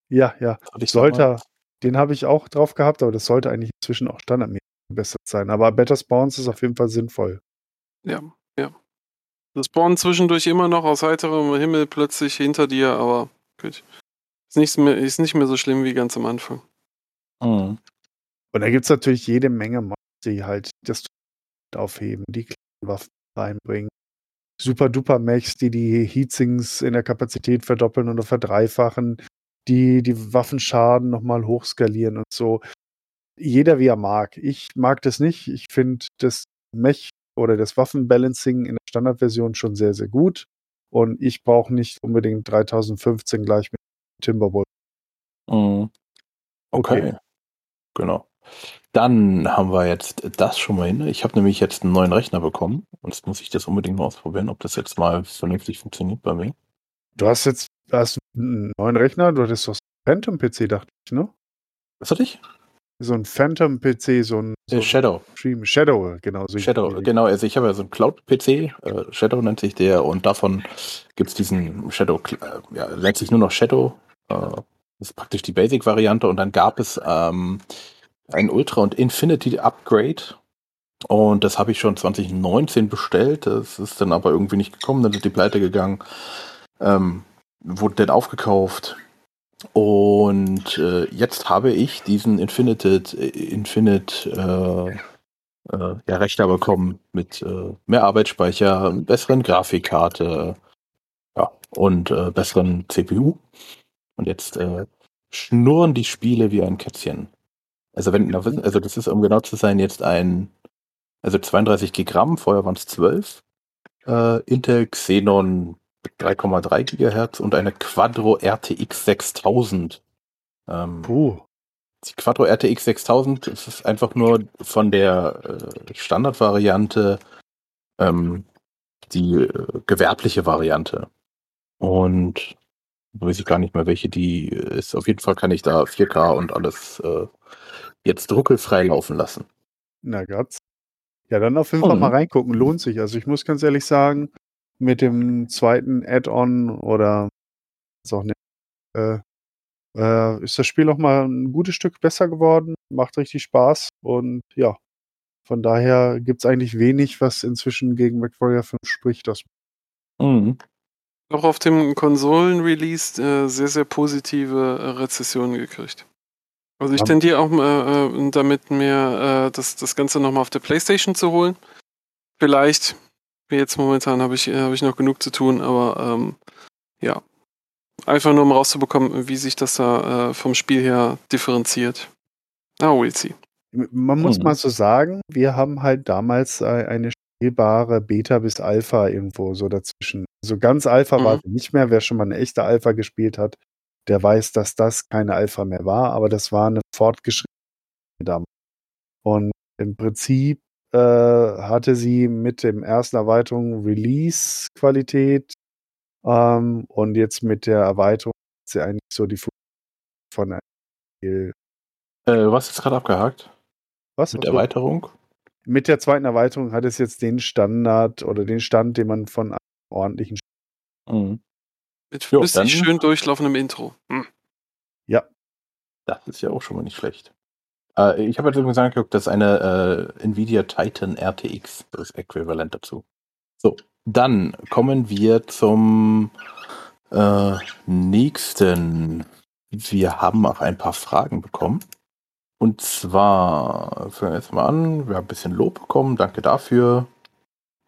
Ja, ja. Sollte, den habe ich auch drauf gehabt, aber das sollte eigentlich inzwischen auch standardmäßig besser sein. Aber Better Spawns ist auf jeden Fall sinnvoll. Ja, ja. Das spawnen zwischendurch immer noch aus heiterem Himmel plötzlich hinter dir, aber gut. Ist nicht mehr, ist nicht mehr so schlimm wie ganz am Anfang. Mhm. Und da gibt es natürlich jede Menge Mods, die halt das aufheben, die kleinen Waffen reinbringen. Super duper Mechs, die die Heatsinks in der Kapazität verdoppeln oder verdreifachen, die die Waffenschaden nochmal hochskalieren und so. Jeder wie er mag. Ich mag das nicht. Ich finde das Mech oder das Waffenbalancing in der Standardversion schon sehr, sehr gut. Und ich brauche nicht unbedingt 3015 gleich mit Timberwolf. Mhm. Okay. Okay. Genau. Dann haben wir jetzt das schon mal hin. Ich habe nämlich jetzt einen neuen Rechner bekommen. Und jetzt muss ich das unbedingt mal ausprobieren, ob das jetzt mal vernünftig funktioniert bei mir. Du hast jetzt hast einen neuen Rechner, du hattest doch einen Phantom-PC, dachte ich, ne? Was hatte ich? So ein Phantom-PC, so ein, so Äh, Shadow. Stream. Shadow, genau. So Shadow, genau. Also ich habe ja so einen Cloud-PC, äh, Shadow nennt sich der, und davon gibt es diesen Shadow, äh, ja, nennt sich nur noch Shadow. Äh, das ist praktisch die Basic-Variante. Und dann gab es ähm, ein Ultra- und Infinity-Upgrade. Und das habe ich schon 2019 bestellt. Das ist dann aber irgendwie nicht gekommen. Dann sind die pleite gegangen. Ähm, wurde dann aufgekauft. Und äh, jetzt habe ich diesen Infinite, Infinite äh, äh, ja, Rechner bekommen mit äh, mehr Arbeitsspeicher, besseren Grafikkarte ja, und äh, besseren CPU. Und jetzt äh, schnurren die Spiele wie ein Kätzchen. Also wenn, also das ist, um genau zu sein, jetzt ein, also 32 Gigramm, vorher waren es 12. Äh, Intel Xenon 3,3 Gigahertz und eine Quadro RTX 6000. Ähm, Puh. die Quattro RTX 6000 das ist einfach nur von der äh, Standardvariante ähm, die äh, gewerbliche Variante. Und weiß ich gar nicht mehr, welche die ist. Auf jeden Fall kann ich da 4K und alles äh, jetzt ruckelfrei laufen lassen. Na Gott. Ja, dann auf jeden Fall Mhm. mal reingucken. Lohnt sich. Also ich muss ganz ehrlich sagen, mit dem zweiten Add-on oder ist auch nicht, äh, äh, ist das Spiel auch mal ein gutes Stück besser geworden. Macht richtig Spaß. Und ja, von daher gibt es eigentlich wenig, was inzwischen gegen MacWarrior 5 spricht. Das Mhm. Auch auf dem Konsolen-Release äh, sehr, sehr positive äh, Rezessionen gekriegt. Also ich tendiere auch äh, damit mir äh, das, das Ganze nochmal auf der Playstation zu holen. Vielleicht, wie jetzt momentan habe ich, äh, habe ich noch genug zu tun, aber ähm, ja. Einfach nur um rauszubekommen, wie sich das da äh, vom Spiel her differenziert. Ah, we'll see. Man muss Mhm. mal so sagen, wir haben halt damals äh, eine spielbare Beta bis Alpha irgendwo so dazwischen. So ganz Alpha war Mhm. sie nicht mehr. Wer schon mal eine echte Alpha gespielt hat, der weiß, dass das keine Alpha mehr war, aber das war eine fortgeschrittene damals. Und im Prinzip äh, hatte sie mit dem ersten Erweiterung Release-Qualität ähm, und jetzt mit der Erweiterung hat sie eigentlich so die Funktion von einem Spiel. Äh, was ist gerade abgehakt? Was? Mit so. Erweiterung? Mit der zweiten Erweiterung hat es jetzt den Standard oder den Stand, den man von einem ordentlichen Spiel Mhm. Mit flüssig schön durchlaufendem Intro. Hm. Das ist ja auch schon mal nicht schlecht. Äh, ich habe jetzt übrigens angeguckt, das ist eine äh, Nvidia Titan RTX, das ist äquivalent dazu. So, dann kommen wir zum äh, nächsten. Wir haben auch ein paar Fragen bekommen. Und zwar, fangen wir jetzt mal an, wir haben ein bisschen Lob bekommen, danke dafür.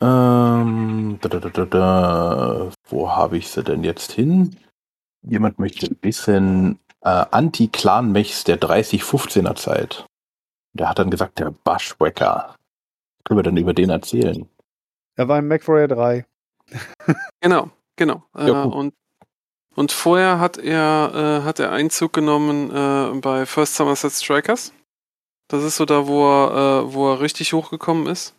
Ähm, da, da, da, da, da. Wo habe ich sie denn jetzt hin? Jemand möchte ein bisschen äh, Anti-Clan-Mechs der 30-15er Zeit. Der hat dann gesagt, der Bushwhacker. Können wir dann über den erzählen? Er war im MacWarrior 3. Genau, genau. Ja, äh, gut. und, und vorher hat er, äh, hat er Einzug genommen äh, bei First Somerset Strikers. Das ist so da, wo er, äh, wo er richtig hochgekommen ist.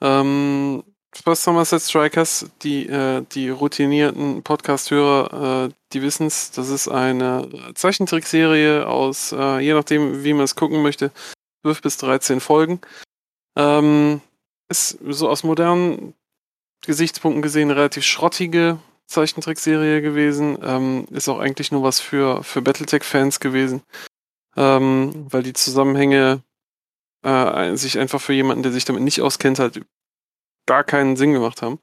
Ähm, First Somerset Strikers, die, äh, die routinierten Podcast-Hörer, äh, die wissen es, das ist eine Zeichentrickserie aus, äh, je nachdem, wie man es gucken möchte, 12 bis 13 Folgen. Ähm, ist so aus modernen Gesichtspunkten gesehen relativ schrottige Zeichentrickserie gewesen. Ähm, ist auch eigentlich nur was für, für Battletech-Fans gewesen. Ähm, weil die Zusammenhänge äh, sich einfach für jemanden, der sich damit nicht auskennt, halt gar keinen Sinn gemacht haben.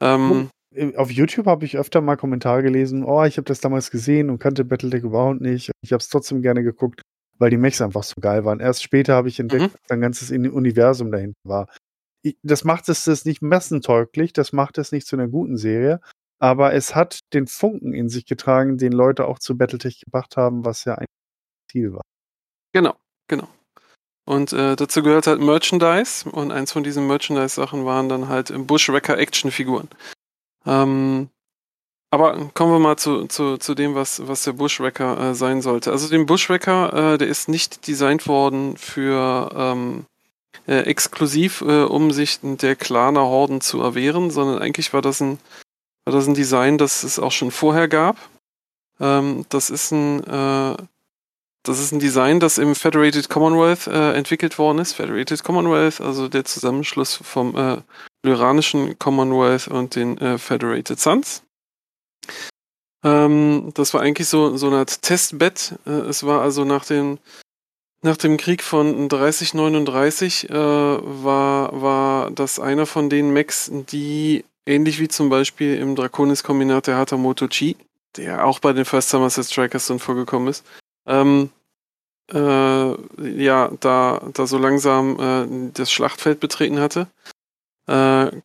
Ähm, Äh, Auf YouTube habe ich öfter mal Kommentare gelesen, oh, ich habe das damals gesehen und kannte Battletech überhaupt nicht. Ich habe es trotzdem gerne geguckt, weil die Mechs einfach so geil waren. Erst später habe ich entdeckt, Mhm. dass da ein ganzes Universum dahinter war. Ich, das macht es das nicht massentäuglich, das macht es nicht zu einer guten Serie, aber es hat den Funken in sich getragen, den Leute auch zu Battletech gebracht haben, was ja ein Ziel war. Genau, genau. Und äh, dazu gehört halt Merchandise und eins von diesen Merchandise-Sachen waren dann halt Bushwhacker-Action-Figuren. Ähm, aber kommen wir mal zu, zu, zu dem, was, was der Bushwhacker äh, sein sollte. Also den Bushwhacker, äh, der ist nicht designt worden für ähm, äh, exklusiv, äh, um sich der Klaner Horden zu erwehren, sondern eigentlich war das ein, war das ein Design, das es auch schon vorher gab. Ähm, das ist ein äh, das ist ein Design, das im Federated Commonwealth äh, entwickelt worden ist. Federated Commonwealth, also der Zusammenschluss vom äh, lyranischen Commonwealth und den äh, Federated Sons. Ähm, das war eigentlich so, so eine Art Testbett. Äh, es war also nach dem, nach dem Krieg von 3039 äh, war, war das einer von den Mechs, die ähnlich wie zum Beispiel im Draconis-Kombinat der Hatamoto Chi, der auch bei den First Somerset Strikers dann vorgekommen ist, ähm, äh, ja, da, da so langsam äh, das Schlachtfeld betreten hatte. Äh,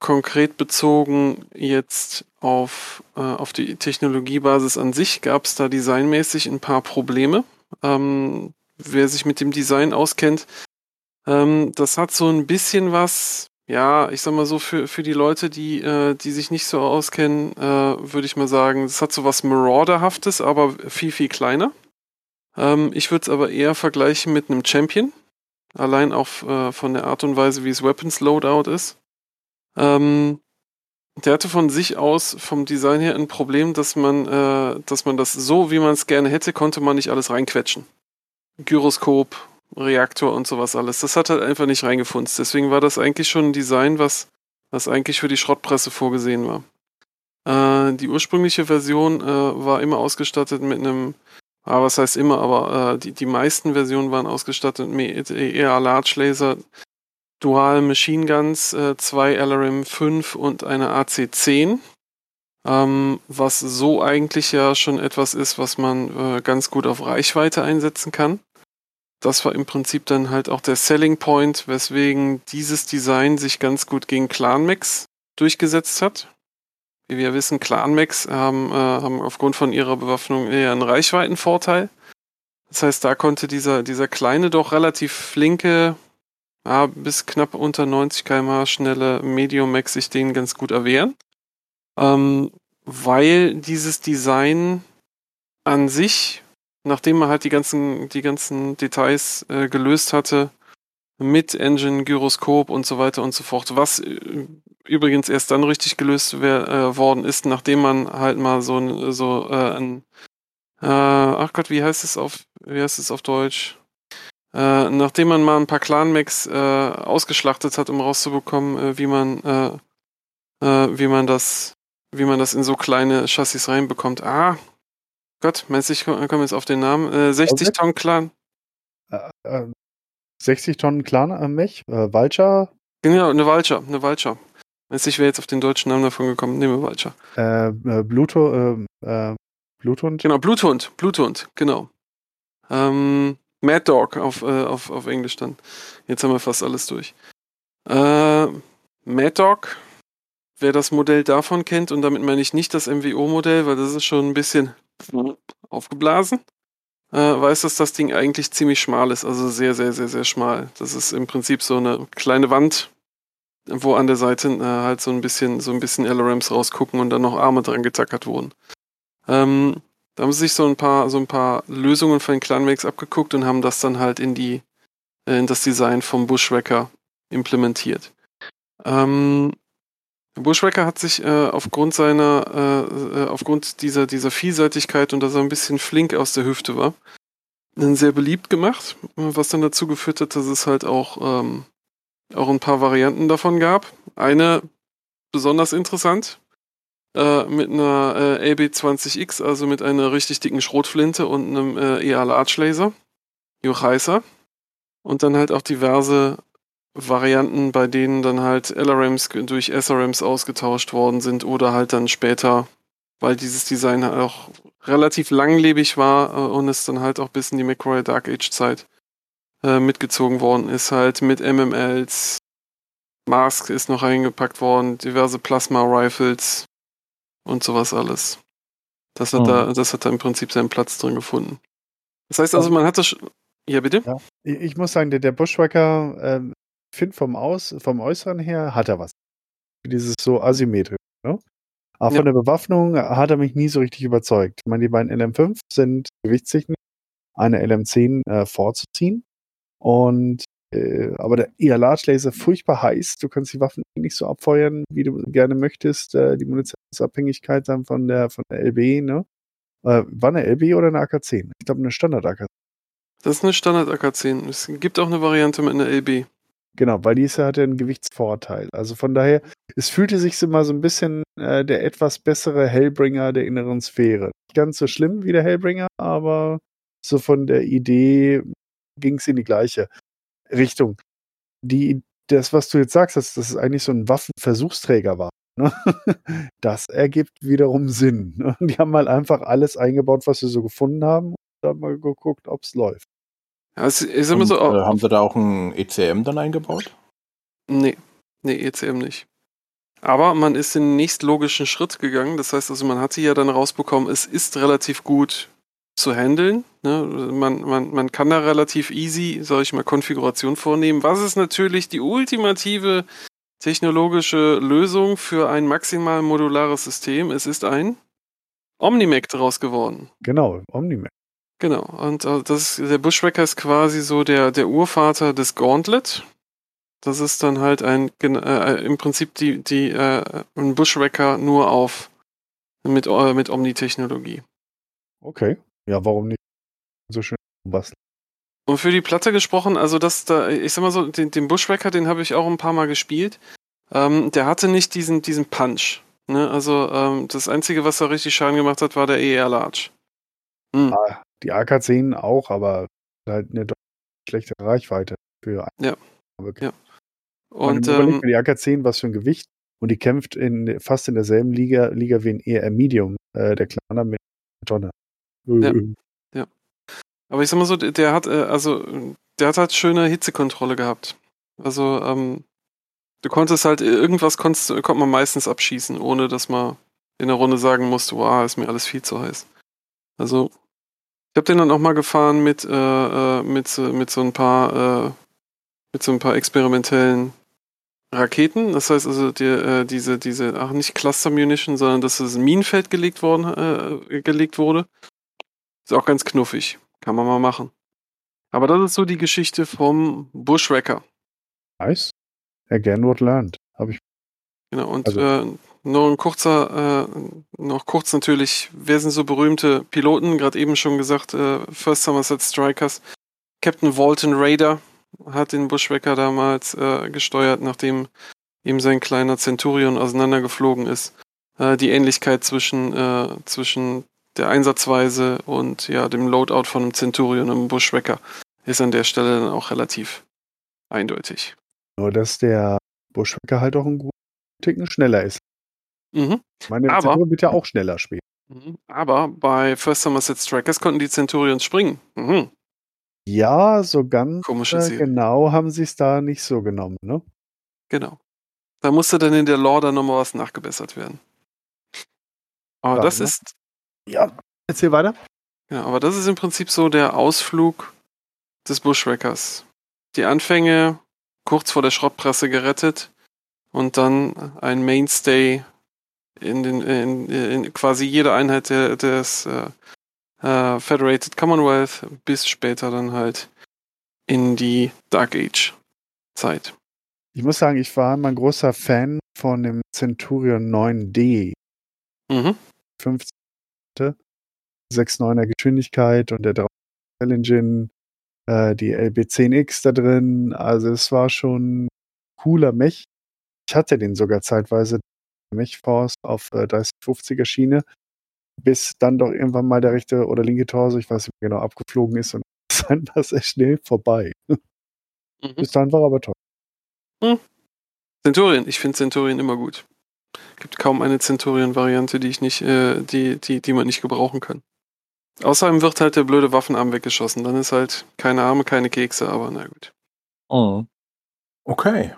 konkret bezogen jetzt auf, äh, auf die Technologiebasis an sich gab es da designmäßig ein paar Probleme. Ähm, wer sich mit dem Design auskennt, ähm, das hat so ein bisschen was, ja, ich sag mal so, für, für die Leute, die, äh, die sich nicht so auskennen, äh, würde ich mal sagen, es hat so was Marauderhaftes, aber viel, viel kleiner. Ähm, ich würde es aber eher vergleichen mit einem Champion. Allein auch äh, von der Art und Weise, wie es Weapons Loadout ist. Ähm, der hatte von sich aus vom Design her ein Problem, dass man, äh, dass man das so, wie man es gerne hätte, konnte man nicht alles reinquetschen. Gyroskop Reaktor und sowas alles. Das hat halt einfach nicht reingefunden. Deswegen war das eigentlich schon ein Design, was, was eigentlich für die Schrottpresse vorgesehen war. Äh, die ursprüngliche Version äh, war immer ausgestattet mit einem, ah, was heißt immer, aber äh, die, die meisten Versionen waren ausgestattet mit eher Large Laser, Dual Machine Guns, äh, zwei LRM 5 und eine AC-10. Ähm, was so eigentlich ja schon etwas ist, was man äh, ganz gut auf Reichweite einsetzen kann. Das war im Prinzip dann halt auch der Selling Point, weswegen dieses Design sich ganz gut gegen Clan Max durchgesetzt hat. Wie wir wissen, Clan Max haben, äh, haben aufgrund von ihrer Bewaffnung eher einen Reichweitenvorteil. Das heißt, da konnte dieser, dieser kleine, doch relativ flinke, ja, bis knapp unter 90 km/h schnelle Medium Max sich den ganz gut erwehren ähm, weil dieses Design an sich, nachdem man halt die ganzen, die ganzen Details äh, gelöst hatte, mit Engine, Gyroskop und so weiter und so fort, was äh, übrigens erst dann richtig gelöst äh, worden ist, nachdem man halt mal so, ein, so äh, ein, äh, ach Gott, wie heißt es auf, wie heißt es auf Deutsch? Äh, nachdem man mal ein paar Clan-Max äh, ausgeschlachtet hat, um rauszubekommen, äh, wie man, äh, äh, wie man das wie man das in so kleine Chassis reinbekommt. Ah, Gott, meinst du, ich komme jetzt auf den Namen? Äh, 60 okay. Tonnen Clan. Äh, äh, 60 Tonnen Clan am Mech? Äh, Vulture? Genau, eine Vulture, eine Vulture. Du, ich wäre jetzt auf den deutschen Namen davon gekommen? Nehmen wir Vulture. Äh, äh Bluto, äh, Bluthund? Genau, Bluthund, Bluthund, genau. Ähm, Mad Dog auf, äh, auf, auf Englisch dann. Jetzt haben wir fast alles durch. Äh, Mad Dog wer das Modell davon kennt, und damit meine ich nicht das MWO-Modell, weil das ist schon ein bisschen aufgeblasen, äh, weiß, dass das Ding eigentlich ziemlich schmal ist, also sehr, sehr, sehr, sehr schmal. Das ist im Prinzip so eine kleine Wand, wo an der Seite äh, halt so ein bisschen, so ein bisschen LRMs rausgucken und dann noch Arme dran getackert wurden. Ähm, da haben sie sich so ein paar, so ein paar Lösungen von den Clanmax abgeguckt und haben das dann halt in die, äh, in das Design vom Bushwhacker implementiert. Ähm, Bushwacker hat sich äh, aufgrund seiner, äh, äh, aufgrund dieser, dieser Vielseitigkeit und dass er ein bisschen flink aus der Hüfte war, dann sehr beliebt gemacht, was dann dazu geführt hat, dass es halt auch, ähm, auch ein paar Varianten davon gab. Eine besonders interessant, äh, mit einer äh, LB20X, also mit einer richtig dicken Schrotflinte und einem äh, EA Large Laser, Jochheiser. Und dann halt auch diverse Varianten, bei denen dann halt LRMs durch SRMs ausgetauscht worden sind oder halt dann später, weil dieses Design auch relativ langlebig war äh, und es dann halt auch bis in die McCrory Dark Age Zeit äh, mitgezogen worden ist, halt mit MMLs. Mask ist noch eingepackt worden, diverse Plasma Rifles und sowas alles. Das hat, oh. da, das hat da im Prinzip seinen Platz drin gefunden. Das heißt also, man hat das. Ja, bitte? Ja. Ich muss sagen, der, der Bushwacker ähm, finde, vom, Aus, vom Äußeren her hat er was. Dieses so asymmetrisch. Ne? Aber ja. von der Bewaffnung hat er mich nie so richtig überzeugt. Ich meine, die beiden LM5 sind gewichtstechnisch eine LM10 äh, vorzuziehen. Und äh, aber der Large Laser furchtbar heiß. Du kannst die Waffen nicht so abfeuern, wie du gerne möchtest. Äh, die Munitionsabhängigkeit dann von der von der LB, ne? Äh, war eine LB oder eine AK-10? Ich glaube, eine Standard AK. 10 Das ist eine Standard AK-10. Es gibt auch eine Variante mit einer LB. Genau, weil diese hatte einen Gewichtsvorteil. Also von daher, es fühlte sich immer so ein bisschen äh, der etwas bessere Hellbringer der inneren Sphäre. Nicht ganz so schlimm wie der Hellbringer, aber so von der Idee ging es in die gleiche Richtung. Die, das, was du jetzt sagst, dass das eigentlich so ein Waffenversuchsträger war, ne? [laughs] das ergibt wiederum Sinn. Ne? [laughs] Die haben mal einfach alles eingebaut, was sie so gefunden haben und dann mal geguckt, ob es läuft. Ja, es ist immer Und, so. Äh, haben sie da auch ein ECM dann eingebaut? Nee, nee, ECM nicht. Aber man ist den nächstlogischen Schritt gegangen. Das heißt also, man hatte ja dann rausbekommen, es ist relativ gut zu handeln. Ne? Man, man, man kann da relativ easy, sag ich mal, Konfiguration vornehmen. Was ist natürlich die ultimative technologische Lösung für ein maximal modulares System? Es ist ein Omnimac daraus geworden. Genau, Omnimac. Genau, und äh, das, der Bushwhacker ist quasi so der, der Urvater des Gauntlet. Das ist dann halt ein, äh, im Prinzip die, die, äh, ein Bushwhacker nur auf, mit, äh, mit Omni-Technologie. Okay, ja, warum nicht so schön basteln? Und für die Platte gesprochen, also das da, ich sag mal so, den, den Bushwhacker, den habe ich auch ein paar Mal gespielt. Ähm, der hatte nicht diesen, diesen Punch. Ne? Also ähm, das Einzige, was da richtig Schaden gemacht hat, war der ER Large. Hm. Ah, Die AK-10 auch, aber halt eine schlechtere Reichweite für Ja. Wirklich. Ja. Und ähm, die AK-10, was für ein Gewicht. Und die kämpft in, fast in derselben Liga, Liga wie ein ER Medium, äh, der Kleiner mit Tonne. Ja. Äh, Aber ich sag mal so, der hat, äh, also, der hat halt schöne Hitzekontrolle gehabt. Also, ähm, du konntest halt, irgendwas konntest, konnte man meistens abschießen, ohne dass man in der Runde sagen musste, wow, ist mir alles viel zu heiß. Also, ich habe den dann auch mal gefahren mit, äh, äh, mit, so- mit so ein paar, äh, mit so ein paar experimentellen Raketen. Das heißt also, die, äh, diese, diese, ach, nicht Cluster Munition, sondern dass es ein Minenfeld gelegt worden, äh, gelegt wurde. Ist auch ganz knuffig. Kann man mal machen. Aber das ist so die Geschichte vom Bushwhacker. nice. Again what learned. Habe ich. Genau. Und Also- äh, nur ein kurzer, äh, noch kurz natürlich, wer sind so berühmte Piloten? Gerade eben schon gesagt, äh, First Somerset Strikers. Captain Walton Raider hat den Bushwhacker damals äh, gesteuert, nachdem ihm sein kleiner Centurion auseinandergeflogen ist. Äh, die Ähnlichkeit zwischen, äh, zwischen der Einsatzweise und ja, dem Loadout von einem Centurion und einem Bushwhacker ist an der Stelle dann auch relativ eindeutig. Nur, dass der Bushwhacker halt auch ein guten Ticken schneller ist. Mhm. Meine Aber- Zentrum wird ja auch schneller später. Mhm. Aber bei First Somerset Strikers konnten die Centurions springen. Mhm. Ja, so ganz äh, genau haben sie es da nicht so genommen, ne? Genau. Da musste dann in der Lore dann nochmal was nachgebessert werden. Aber Ja, das ne? ist, Ja. Erzähl weiter. ja, aber das ist im Prinzip so der Ausflug des Bushwhackers. Die Anfänge kurz vor der Schrottpresse gerettet und dann ein Mainstay in den in, in quasi jeder Einheit der, des äh, äh, Federated Commonwealth bis später dann halt in die Dark Age Zeit. Ich muss sagen, ich war immer ein großer Fan von dem Centurion 9D. Mhm. 15. 6,9er Geschwindigkeit und der 3 Engine, äh, die LB10X da drin. Also es war schon ein cooler Mech. Ich hatte den sogar zeitweise, Mech Force auf äh, 3050er Schiene, bis dann doch irgendwann mal der rechte oder linke Torso, ich weiß nicht mehr genau, abgeflogen ist und [laughs] dann war es sehr schnell vorbei. Mhm. Bis dann war er aber toll. Centurion, ich finde Centurion immer gut. Gibt kaum eine Centurion-Variante, die ich nicht, äh, die, die, die man nicht gebrauchen kann. Außerdem wird halt der blöde Waffenarm weggeschossen. Dann ist halt keine Arme, keine Kekse, aber na gut. Mhm. Okay.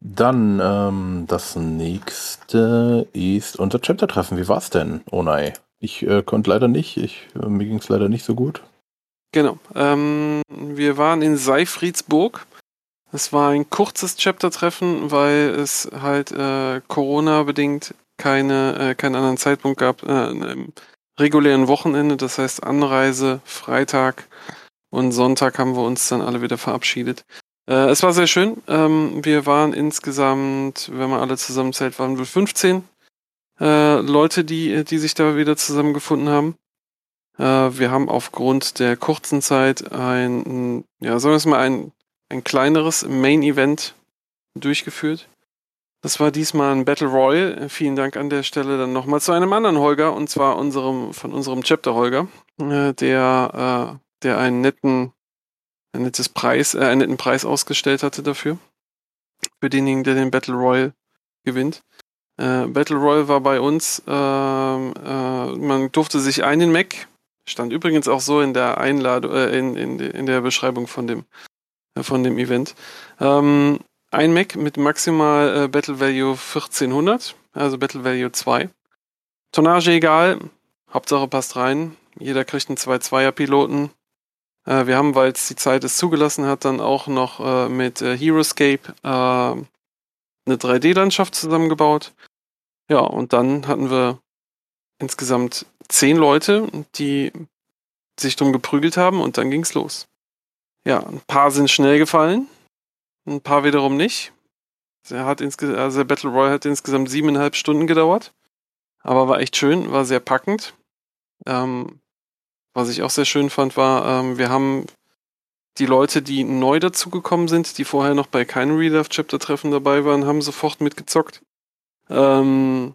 Dann ähm, das nächste ist unser Chapter-Treffen. Wie war's denn? Oh nein. Ich äh, konnte leider nicht. Ich, äh, mir ging's leider nicht so gut. Genau. Ähm, wir waren in Seifriedsburg. Es war ein kurzes Chapter-Treffen, weil es halt äh, Corona-bedingt keine, äh, keinen anderen Zeitpunkt gab, äh, einem regulären Wochenende. Das heißt Anreise, Freitag und Sonntag haben wir uns dann alle wieder verabschiedet. Äh, es war sehr schön. Ähm, wir waren insgesamt, wenn man alle zusammenzählt, waren wir 15 äh, Leute, die, die sich da wieder zusammengefunden haben. Äh, wir haben aufgrund der kurzen Zeit ein, ja, sagen wir es mal, ein, ein kleineres Main-Event durchgeführt. Das war diesmal ein Battle Royal. Vielen Dank an der Stelle dann nochmal zu einem anderen Holger, und zwar unserem, von unserem Chapter Holger, äh, der, äh, der einen netten, ein nettes Preis, äh, einen netten Preis ausgestellt hatte dafür. Für denjenigen, der den Battle Royal gewinnt. Äh, Battle Royal war bei uns, ähm, äh, man durfte sich einen Mac, stand übrigens auch so in der Einladung, äh, in, in, in der Beschreibung von dem, von dem Event. Ähm, ein Mac mit maximal äh, Battle Value 1400, also Battle Value 2. Tonnage egal, Hauptsache passt rein. Jeder kriegt einen 2-2er-Piloten. Äh, wir haben, weil es die Zeit es zugelassen hat, dann auch noch äh, mit äh, Heroescape äh, eine 3D-Landschaft zusammengebaut. Ja, und dann hatten wir insgesamt zehn Leute, die sich drum geprügelt haben und dann ging's los. Ja, ein paar sind schnell gefallen, ein paar wiederum nicht. Er hat insge also der Battle Royale hat insgesamt siebeneinhalb Stunden gedauert, aber war echt schön, war sehr packend. Ähm, was ich auch sehr schön fand, war, ähm, wir haben die Leute, die neu dazugekommen sind, die vorher noch bei keinem Real Life Chapter Treffen dabei waren, haben sofort mitgezockt. Ähm,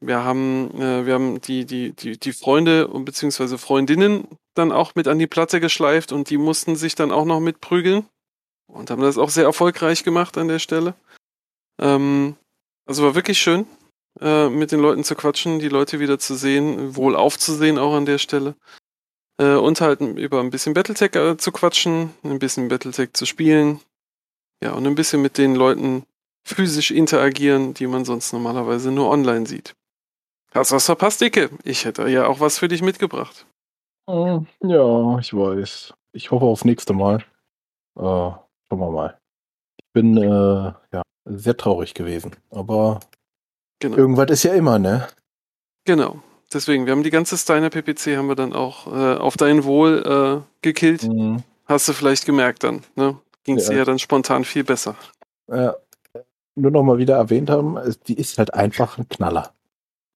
wir haben, äh, wir haben die, die, die, die Freunde und beziehungsweise Freundinnen dann auch mit an die Platte geschleift und die mussten sich dann auch noch mitprügeln und haben das auch sehr erfolgreich gemacht an der Stelle. Ähm, also war wirklich schön, äh, mit den Leuten zu quatschen, die Leute wieder zu sehen, wohl aufzusehen auch an der Stelle. Äh, und halt über ein bisschen Battletech äh, zu quatschen, ein bisschen Battletech zu spielen. Ja, und ein bisschen mit den Leuten physisch interagieren, die man sonst normalerweise nur online sieht. Hast was verpasst, Dicke? Ich hätte ja auch was für dich mitgebracht. Hm, Ja, ich weiß. Ich hoffe aufs nächste Mal. Äh, schauen wir mal. Ich bin äh, ja sehr traurig gewesen. Aber Genau. irgendwas ist ja immer, ne? Genau. Deswegen, wir haben die ganze Steiner PPC haben wir dann auch äh, auf dein Wohl äh, gekillt. Mhm. Hast du vielleicht gemerkt dann, ne? Ging es Ja. dir ja dann spontan viel besser. Ja. Nur noch mal wieder erwähnt haben, die ist halt einfach ein Knaller.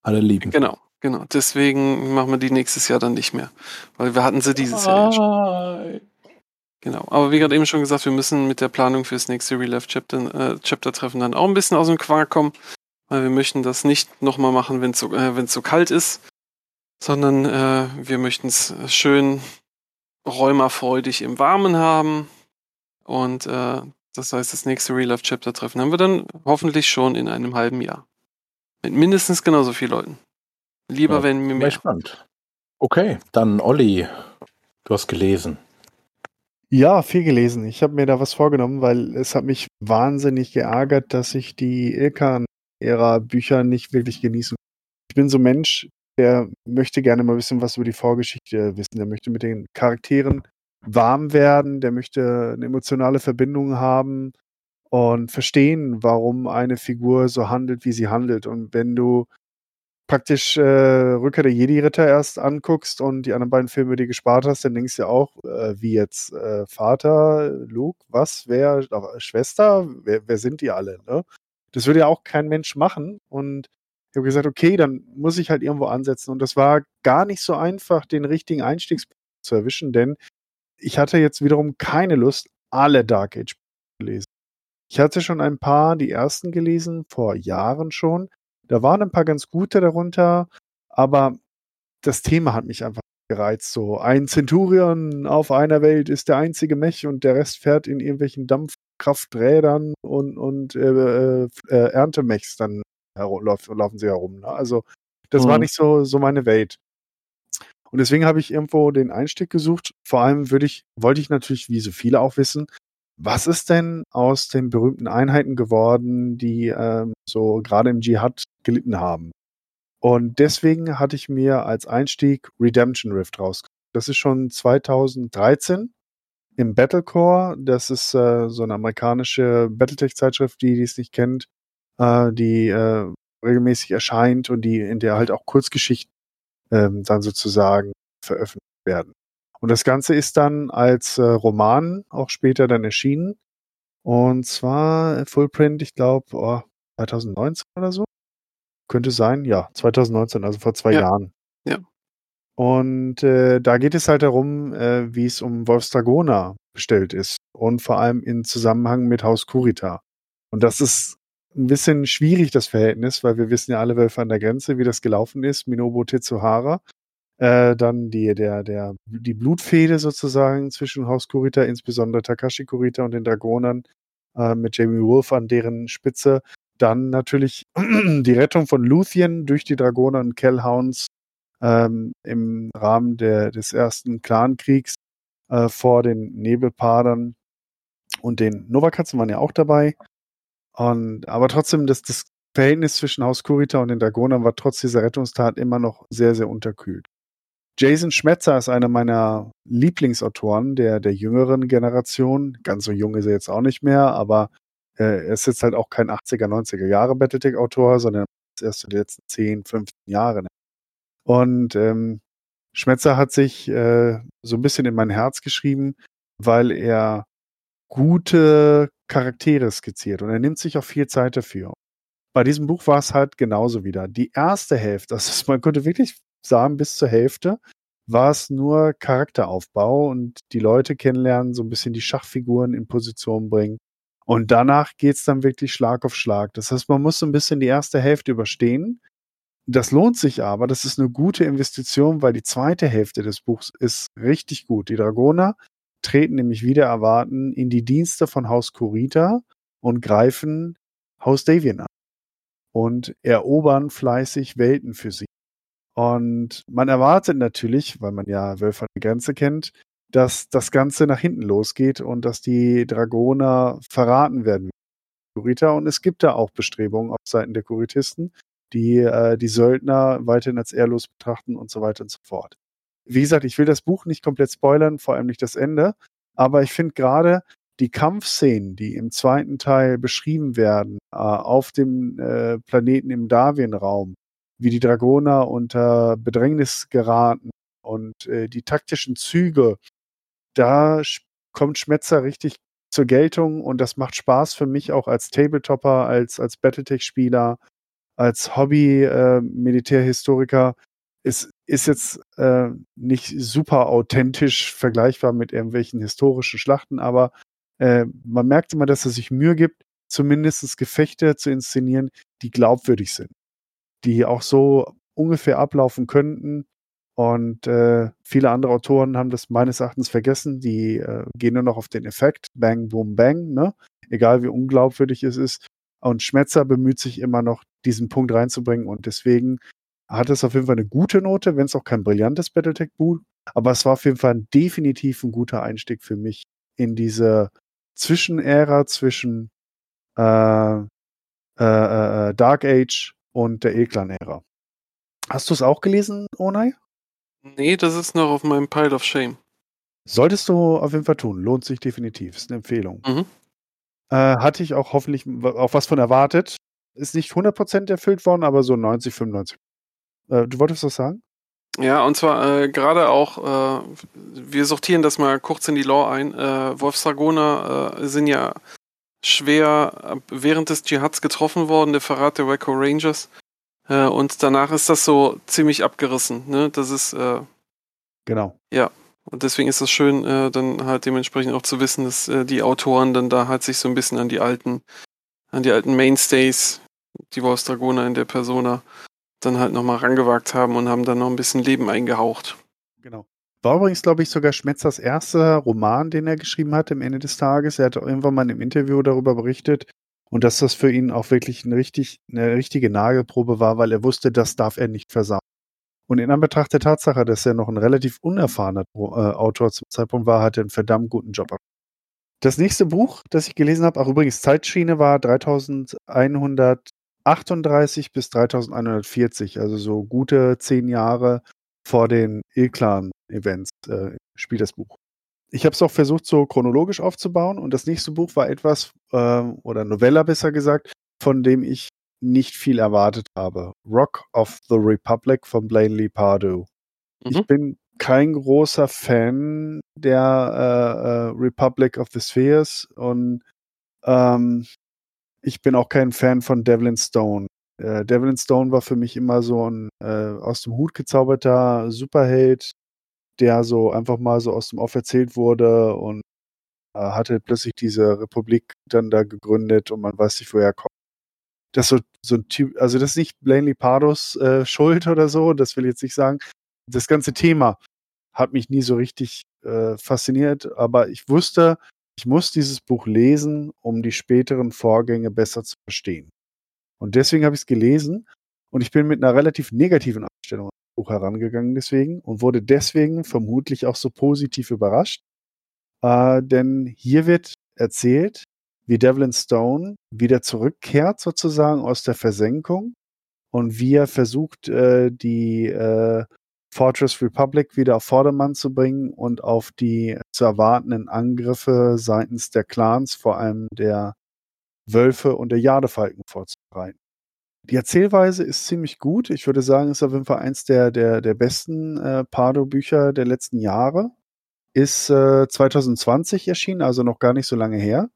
Alle lieben. Genau, genau. Deswegen machen wir die nächstes Jahr dann nicht mehr. Weil wir hatten sie dieses Jahr ja schon. Genau. Aber wie gerade eben schon gesagt, wir müssen mit der Planung fürs nächste Real Life Chapter, äh, Chapter Treffen dann auch ein bisschen aus dem Quark kommen. Weil wir möchten das nicht nochmal machen, wenn es so, äh, so kalt ist. Sondern äh, wir möchten es schön räumerfreudig im Warmen haben. Und äh, das heißt, das nächste Real Life Chapter Treffen haben wir dann hoffentlich schon in einem halben Jahr. Mit mindestens genauso vielen Leuten. Lieber Ja, wenn mir Bin mehr. gespannt. Okay, dann Olli. Du hast gelesen. Ja, viel gelesen. Ich habe mir da was vorgenommen, weil es hat mich wahnsinnig geärgert, dass ich die Ilkan-Ära-Bücher nicht wirklich genießen. Ich bin so ein Mensch, der möchte gerne mal wissen, was über die Vorgeschichte wissen. Der möchte mit den Charakteren warm werden, der möchte eine emotionale Verbindung haben und verstehen, warum eine Figur so handelt, wie sie handelt. Und wenn du praktisch äh, Rückkehr der Jedi-Ritter erst anguckst und die anderen beiden Filme, die gespart hast, dann denkst du ja auch, äh, wie jetzt äh, Vater, Luke, was, wer, äh, Schwester, wer, wer sind die alle? Ne? Das würde ja auch kein Mensch machen. Und ich habe gesagt, okay, dann muss ich halt irgendwo ansetzen. Und das war gar nicht so einfach, den richtigen Einstiegspunkt zu erwischen, denn ich hatte jetzt wiederum keine Lust, alle Dark Age zu lesen. Ich hatte schon ein paar, die ersten gelesen, vor Jahren schon. Da waren ein paar ganz gute darunter, aber das Thema hat mich einfach gereizt. So ein Centurion auf einer Welt ist der einzige Mech und der Rest fährt in irgendwelchen Dampfkrafträdern und, und äh, äh, äh, Erntemechs dann herum, lauf, laufen sie herum. Ne? Also das war Mhm. nicht so, so meine Welt. Und deswegen habe ich irgendwo den Einstieg gesucht. Vor allem würde ich, wollte ich natürlich, wie so viele auch wissen, was ist denn aus den berühmten Einheiten geworden, die ähm, so gerade im Dschihad gelitten haben? Und deswegen hatte ich mir als Einstieg Redemption Rift rausgesucht. Das ist schon 2013 im Battlecore. Das ist äh, so eine amerikanische Battletech-Zeitschrift, die die es nicht kennt, äh, die äh, regelmäßig erscheint und die in der halt auch Kurzgeschichten ähm, dann sozusagen veröffentlicht werden. Und das Ganze ist dann als äh, Roman auch später dann erschienen. Und zwar Fullprint, ich glaube, oh, 2019 oder so. Könnte sein, ja, 2019, also vor zwei Ja. Jahren. Ja. Und äh, da geht es halt darum, äh, wie es um Wolfstragona bestellt ist. Und vor allem in Zusammenhang mit Haus Kurita. Und das ist ein bisschen schwierig, das Verhältnis, weil wir wissen ja alle Wölfe an der Grenze, wie das gelaufen ist. Minobu Tetsuhara. Äh, dann die, der, der, die Blutfehde sozusagen zwischen Haus Kurita, insbesondere Takashi Kurita und den Dragonern, äh, mit Jamie Wolf an deren Spitze. Dann natürlich [clears throat] die Rettung von Luthien durch die Dragoner und Kellhounds ähm, im Rahmen der, des ersten Clankriegs äh, vor den Nebelpadern und den Novakatzen waren ja auch dabei. Und, aber trotzdem, das, das Verhältnis zwischen Haus Kurita und den Dragonern war trotz dieser Rettungstat immer noch sehr, sehr unterkühlt. Jason Schmetzer ist einer meiner Lieblingsautoren der, der jüngeren Generation. Ganz so jung ist er jetzt auch nicht mehr, aber äh, er ist jetzt halt auch kein 80er, 90er Jahre Battletech-Autor, sondern erst die letzten 10, 15 Jahre. Und ähm, Schmetzer hat sich äh, so ein bisschen in mein Herz geschrieben, weil er gute Charaktere skizziert und er nimmt sich auch viel Zeit dafür. Bei diesem Buch war es halt genauso wieder. Die erste Hälfte, also [laughs] man konnte wirklich sagen, bis zur Hälfte war es nur Charakteraufbau und die Leute kennenlernen, so ein bisschen die Schachfiguren in Position bringen. Und danach geht's dann wirklich Schlag auf Schlag. Das heißt, man muss so ein bisschen die erste Hälfte überstehen. Das lohnt sich aber, das ist eine gute Investition, weil die zweite Hälfte des Buchs ist richtig gut. Die Dragoner treten nämlich wieder erwarten in die Dienste von Haus Kurita und greifen Haus Davian an und erobern fleißig Welten für sie. Und man erwartet natürlich, weil man ja Wölfe an der Grenze kennt, dass das Ganze nach hinten losgeht und dass die Dragoner verraten werden. Und es gibt da auch Bestrebungen auf Seiten der Kuritisten, die äh, die Söldner weiterhin als ehrlos betrachten und so weiter und so fort. Wie gesagt, ich will das Buch nicht komplett spoilern, vor allem nicht das Ende, aber ich finde gerade die Kampfszenen, die im zweiten Teil beschrieben werden, äh, auf dem äh, Planeten im Darwin-Raum, wie die Dragoner unter Bedrängnis geraten und äh, die taktischen Züge, da kommt Schmetzer richtig zur Geltung und das macht Spaß für mich auch als Tabletopper, als, als Battletech-Spieler, als Hobby-Militärhistoriker. Äh, es ist jetzt äh, nicht super authentisch vergleichbar mit irgendwelchen historischen Schlachten, aber äh, man merkt immer, dass er sich Mühe gibt, zumindest Gefechte zu inszenieren, die glaubwürdig sind, die auch so ungefähr ablaufen könnten. Und äh, viele andere Autoren haben das meines Erachtens vergessen. Die äh, gehen nur noch auf den Effekt, bang, boom, bang, ne? egal wie unglaubwürdig es ist. Und Schmetzer bemüht sich immer noch, diesen Punkt reinzubringen. Und deswegen hat es auf jeden Fall eine gute Note, wenn es auch kein brillantes Battletech-Buch, aber es war auf jeden Fall definitiv ein guter Einstieg für mich in diese Zwischenära zwischen äh, äh, äh, äh Dark Age und der Eklan-Ära. Hast du es auch gelesen, Onai? Nee, das ist noch auf meinem Pile of Shame. Solltest du auf jeden Fall tun. Lohnt sich definitiv. Ist eine Empfehlung. Mhm. Äh, hatte ich auch hoffentlich auch was von erwartet. Ist nicht 100% erfüllt worden, aber so 90, 95. Äh, du wolltest was sagen? Ja, und zwar äh, gerade auch, äh, wir sortieren das mal kurz in die Lore ein. Äh, Wolfsdragoner äh, sind ja schwer während des Dschihads getroffen worden, der Verrat der Waco Rangers. Äh, und danach ist das so ziemlich abgerissen. Ne? Das ist. Äh, genau. Ja. Und deswegen ist das schön, äh, dann halt dementsprechend auch zu wissen, dass äh, die Autoren dann da halt sich so ein bisschen an die alten, an die alten Mainstays, die Wolfsdragoner in der Persona, dann halt nochmal rangewagt haben und haben dann noch ein bisschen Leben eingehaucht. Genau. War übrigens, glaube ich, sogar Schmetzers erster Roman, den er geschrieben hat am Ende des Tages. Er hat irgendwann mal im Interview darüber berichtet und dass das für ihn auch wirklich eine, richtig, eine richtige Nagelprobe war, weil er wusste, das darf er nicht versauen. Und in Anbetracht der Tatsache, dass er noch ein relativ unerfahrener äh, Autor zum Zeitpunkt war, hat er einen verdammt guten Job. Das nächste Buch, das ich gelesen habe, auch übrigens Zeitschiene, war 3100 38 bis 3140, also so gute zehn Jahre vor den Ilklan-Events, äh, spielt das Buch. Ich habe es auch versucht, so chronologisch aufzubauen und das nächste Buch war etwas, äh, oder Novella besser gesagt, von dem ich nicht viel erwartet habe. Rock of the Republic von Blaine Lee Pardue. Mhm. Ich bin kein großer Fan der äh, äh, Republic of the Spheres und ähm, ich bin auch kein Fan von Devlin Stone. Äh, Devlin Stone war für mich immer so ein äh, aus dem Hut gezauberter Superheld, der so einfach mal so aus dem Off erzählt wurde und äh, hatte plötzlich diese Republik dann da gegründet und man weiß nicht, woher er kommt. Das so, so ein Typ, also das ist nicht Blaney Pardos äh, Schuld oder so, das will ich jetzt nicht sagen. Das ganze Thema hat mich nie so richtig äh, fasziniert, aber ich wusste, ich muss dieses Buch lesen, um die späteren Vorgänge besser zu verstehen. Und deswegen habe ich es gelesen und ich bin mit einer relativ negativen Buch herangegangen deswegen und wurde deswegen vermutlich auch so positiv überrascht. Äh, denn hier wird erzählt, wie Devlin Stone wieder zurückkehrt sozusagen aus der Versenkung und wie er versucht, äh, die äh, Fortress Republic wieder auf Vordermann zu bringen und auf die zu erwartenden Angriffe seitens der Clans, vor allem der Wölfe und der Jadefalken vorzubereiten. Die Erzählweise ist ziemlich gut. Ich würde sagen, ist auf jeden Fall eins der, der, der besten äh, Pardo-Bücher der letzten Jahre. Ist äh, 2020 erschienen, also noch gar nicht so lange her.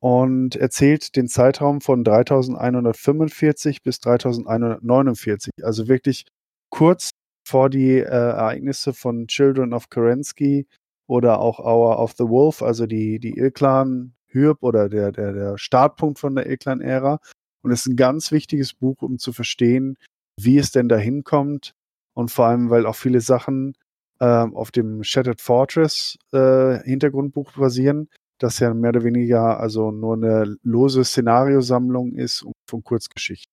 Und erzählt den Zeitraum von 3145 bis 3149. Also wirklich kurz vor die äh, Ereignisse von Children of Kerensky oder auch Hour of the Wolf, also die, die Ilklan Hürb oder der, der, der Startpunkt von der Ilklan-Ära. Und es ist ein ganz wichtiges Buch, um zu verstehen, wie es denn dahin kommt. Und vor allem, weil auch viele Sachen äh, auf dem Shattered Fortress äh, Hintergrundbuch basieren, das ja mehr oder weniger also nur eine lose Szenariosammlung ist von Kurzgeschichten.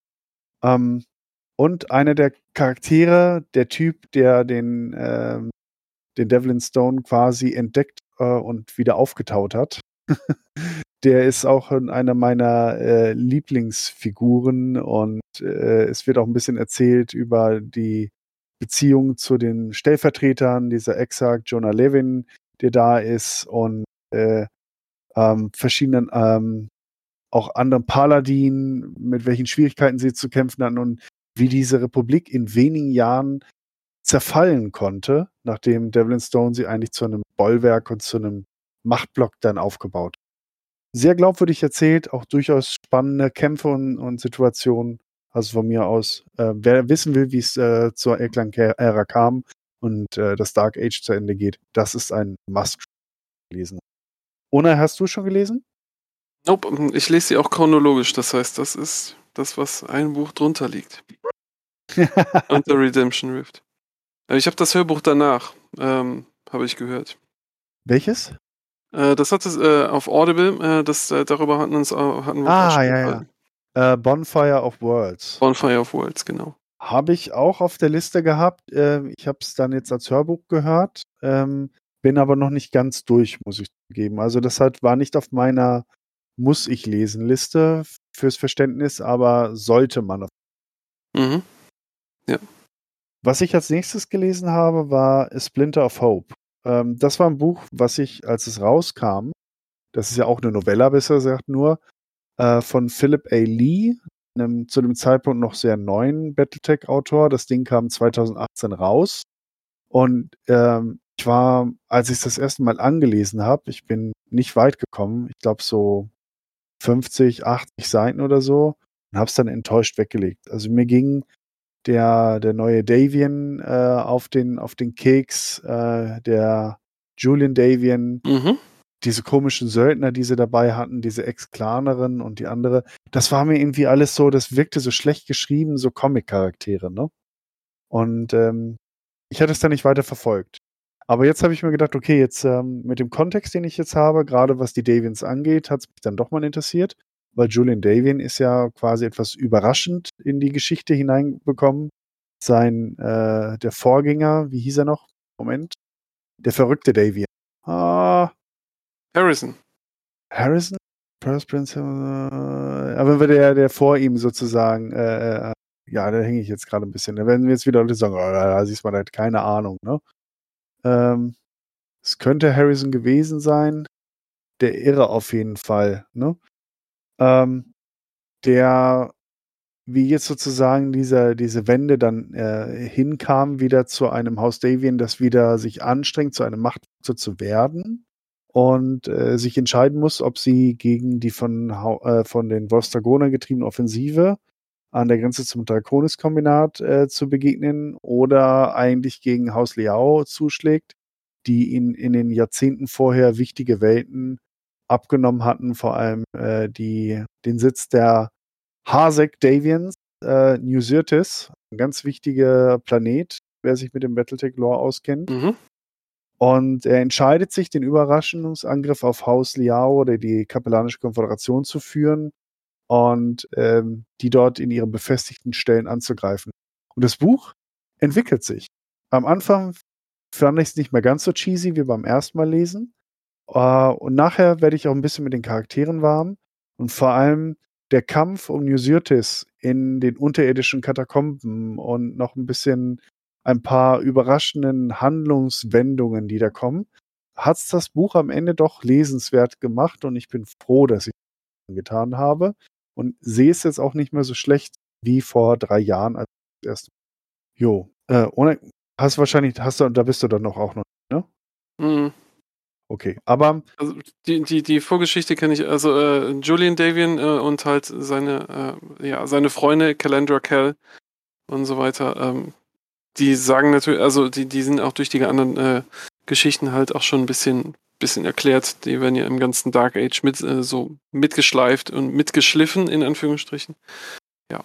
Ähm, und einer der Charaktere, der Typ, der den, äh, den Devlin Stone quasi entdeckt äh, und wieder aufgetaut hat, [laughs] der ist auch einer meiner äh, Lieblingsfiguren und äh, es wird auch ein bisschen erzählt über die Beziehung zu den Stellvertretern, dieser Exarch Jonah Levin, der da ist und äh, ähm, verschiedenen ähm, auch anderen Paladinen, mit welchen Schwierigkeiten sie zu kämpfen hatten und wie diese Republik in wenigen Jahren zerfallen konnte, nachdem Devlin Stone sie eigentlich zu einem Bollwerk und zu einem Machtblock dann aufgebaut. Sehr glaubwürdig erzählt, auch durchaus spannende Kämpfe und, und Situationen. Also von mir aus, äh, wer wissen will, wie es äh, zur Elklang-Ära kam und äh, das Dark Age zu Ende geht, das ist ein Must lesen. Ona, hast du schon gelesen? Nope, ich lese sie auch chronologisch. Das heißt, das ist das, was ein Buch drunter liegt. [laughs] Unter Redemption Rift. Ich habe das Hörbuch danach, ähm, habe ich gehört. Welches? Äh, das hat es äh, auf Audible, äh, das, äh, darüber hatten, uns, hatten wir Ah, ja, ja. Äh, Bonfire of Worlds. Bonfire of Worlds, genau. Habe ich auch auf der Liste gehabt. Ähm, ich habe es dann jetzt als Hörbuch gehört, ähm, bin aber noch nicht ganz durch, muss ich geben. Also das hat, war nicht auf meiner muss ich lesen Liste fürs Verständnis, aber sollte man. Mhm. Ja. Was ich als nächstes gelesen habe, war A Splinter of Hope. Ähm, das war ein Buch, was ich, als es rauskam, das ist ja auch eine Novella, besser gesagt nur, äh, von Philip A. Lee, einem zu dem Zeitpunkt noch sehr neuen Battletech-Autor. Das Ding kam 2018 raus. Und ähm, ich war, als ich es das erste Mal angelesen habe, ich bin nicht weit gekommen, ich glaube so 50, 80 Seiten oder so und habe es dann enttäuscht weggelegt. Also mir ging der, der neue Davian äh, auf, den, auf den Keks, äh, der Julian Davian, mhm. diese komischen Söldner, die sie dabei hatten, diese Ex-Klanerin und die andere. Das war mir irgendwie alles so, das wirkte so schlecht geschrieben, so Comic-Charaktere, ne? Und ähm, ich hatte es dann nicht weiter verfolgt. Aber jetzt habe ich mir gedacht, okay, jetzt ähm, mit dem Kontext, den ich jetzt habe, gerade was die Davians angeht, hat es mich dann doch mal interessiert, weil Julian Davian ist ja quasi etwas überraschend in die Geschichte hineinbekommen. Sein, äh, der Vorgänger, wie hieß er noch? Moment. Der verrückte Davian. Ah. Harrison. Harrison? First Prince, äh, aber der, der vor ihm sozusagen, äh, äh ja, da hänge ich jetzt gerade ein bisschen. Da werden wir jetzt wieder Leute sagen, oh, da siehst man halt keine Ahnung, ne? Ähm, es könnte Harrison gewesen sein. Der Irre auf jeden Fall. Ne? Ähm, der, wie jetzt sozusagen dieser, diese Wende dann äh, hinkam, wieder zu einem Haus Davian, das wieder sich anstrengt, zu einem Machtfaktor zu werden und äh, sich entscheiden muss, ob sie gegen die von, äh, von den Wolfstragonern getriebene Offensive an der Grenze zum Draconis-Kombinat äh, zu begegnen oder eigentlich gegen Haus Liao zuschlägt, die ihn in den Jahrzehnten vorher wichtige Welten abgenommen hatten, vor allem äh, die, den Sitz der Hasek Davians, äh, New Syrtis, ein ganz wichtiger Planet, wer sich mit dem Battletech-Lore auskennt. Mhm. Und er entscheidet sich, den Überraschungsangriff auf Haus Liao oder die Kapellanische Konföderation zu führen und ähm, die dort in ihren befestigten Stellen anzugreifen. Und das Buch entwickelt sich. Am Anfang fand ich es nicht mehr ganz so cheesy wie beim ersten Mal lesen. Uh, und nachher werde ich auch ein bisschen mit den Charakteren warm. Und vor allem der Kampf um New Syrtis in den unterirdischen Katakomben und noch ein bisschen ein paar überraschenden Handlungswendungen, die da kommen, hat es das Buch am Ende doch lesenswert gemacht und ich bin froh, dass ich es getan habe und sehe es jetzt auch nicht mehr so schlecht wie vor drei Jahren als erst. Jo, äh, ohne, hast wahrscheinlich, hast du, da bist du dann noch auch noch, ne? Mhm. Okay, aber. Also die, die, die Vorgeschichte kenne ich, also äh, Julian Davian äh, und halt seine, äh, ja, seine Freunde, Calandra Kell und so weiter. Ähm, die sagen natürlich, also die, die sind auch durch die anderen äh, Geschichten halt auch schon ein bisschen, bisschen erklärt. Die werden ja im ganzen Dark Age mit äh, so mitgeschleift und mitgeschliffen, in Anführungsstrichen. Ja.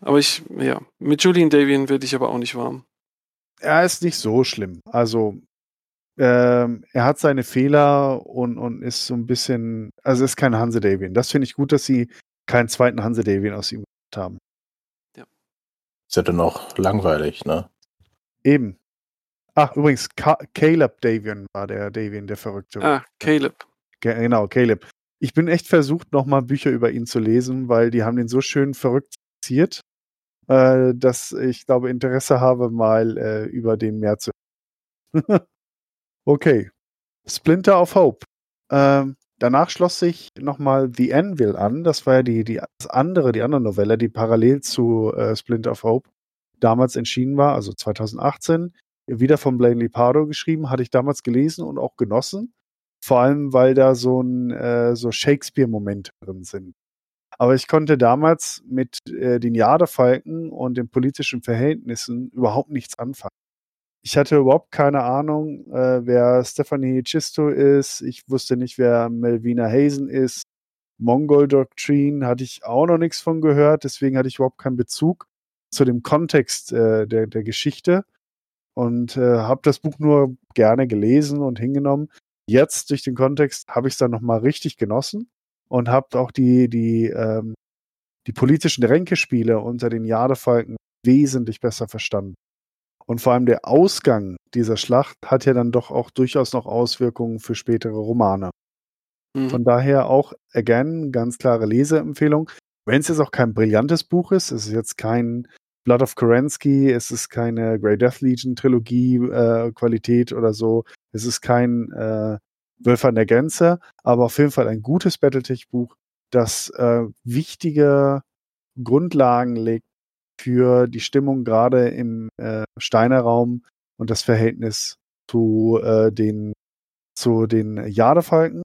Aber ich, ja, mit Julian Davian werde ich aber auch nicht warm. Er ist nicht so schlimm. Also, ähm, er hat seine Fehler und, und ist so ein bisschen, also ist kein Hanse Davian. Das finde ich gut, dass sie keinen zweiten Hanse Davian aus ihm gemacht haben. Ist ja dann auch langweilig, ne? Eben. Ach, übrigens, Ka Caleb Davian war der Davian, der Verrückte. Ah, Caleb. Ge- Genau, Caleb. Ich bin echt versucht, nochmal Bücher über ihn zu lesen, weil die haben den so schön verrückt skizziert, äh, dass ich glaube, Interesse habe, mal äh, über den mehr zu. Okay. Splinter of Hope. Ähm, danach schloss sich nochmal The Anvil an. Das war ja die, die das andere, die andere Novelle, die parallel zu äh, Splinter of Hope damals erschienen war, also 2018. Wieder von Blaine Lipardo geschrieben, hatte ich damals gelesen und auch genossen. Vor allem, weil da so ein äh, so Shakespeare-Momente drin sind. Aber ich konnte damals mit äh, den Jadefalken und den politischen Verhältnissen überhaupt nichts anfangen. Ich hatte überhaupt keine Ahnung, äh, wer Stephanie Chisto ist. Ich wusste nicht, wer Melvina Hazen ist. Mongol Doctrine hatte ich auch noch nichts von gehört. Deswegen hatte ich überhaupt keinen Bezug zu dem Kontext äh, der, der Geschichte und äh, habe das Buch nur gerne gelesen und hingenommen. Jetzt durch den Kontext habe ich es dann nochmal richtig genossen und habe auch die, die, ähm, die politischen Ränkespiele unter den Jadefalken wesentlich besser verstanden. Und vor allem der Ausgang dieser Schlacht hat ja dann doch auch durchaus noch Auswirkungen für spätere Romane. Mhm. Von daher auch, again, ganz klare Leseempfehlung. Wenn es jetzt auch kein brillantes Buch ist, es ist jetzt kein Blood of Kerensky, es ist keine Grey Death Legion Trilogie äh, Qualität oder so, es ist kein äh, Wölfer in der Gänze, aber auf jeden Fall ein gutes Battletech-Buch, das äh, wichtige Grundlagen legt für die Stimmung gerade im äh, Steiner Raum und das Verhältnis zu äh, den zu den Jadefalken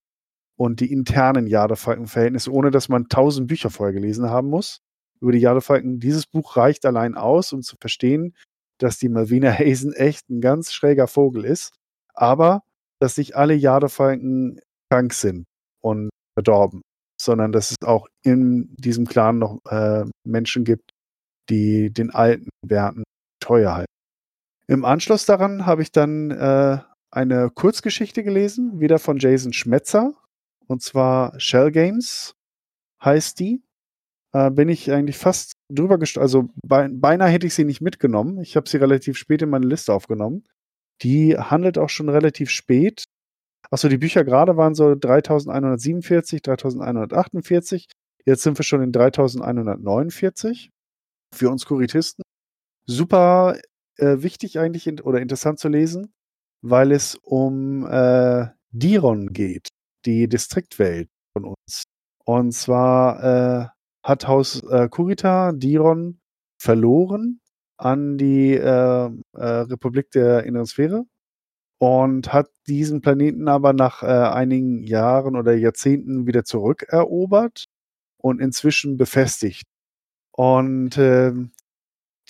und die internen Jadefalken-Verhältnisse, ohne dass man tausend Bücher vorher gelesen haben muss über die Jadefalken. Dieses Buch reicht allein aus, um zu verstehen, dass die Malvina Hazen echt ein ganz schräger Vogel ist, aber dass nicht alle Jadefalken krank sind und verdorben, sondern dass es auch in diesem Clan noch äh, Menschen gibt, die den alten Werten teuer halten. Im Anschluss daran habe ich dann äh, eine Kurzgeschichte gelesen, wieder von Jason Schmetzer, und zwar Shell Games heißt die. Äh, bin ich eigentlich fast drüber gestolpert. Also bei, beinahe hätte ich sie nicht mitgenommen. Ich habe sie relativ spät in meine Liste aufgenommen. Die handelt auch schon relativ spät. Achso, die Bücher gerade waren so 3147, 3148. Jetzt sind wir schon in 3149 für uns Kuritisten. Super äh, wichtig eigentlich in, oder interessant zu lesen, weil es um äh, Diron geht, die Distriktwelt von uns. Und zwar äh, hat Haus äh, Kurita Diron verloren an die äh, äh, Republik der Inneren Sphäre und hat diesen Planeten aber nach äh, einigen Jahren oder Jahrzehnten wieder zurückerobert und inzwischen befestigt. Und äh,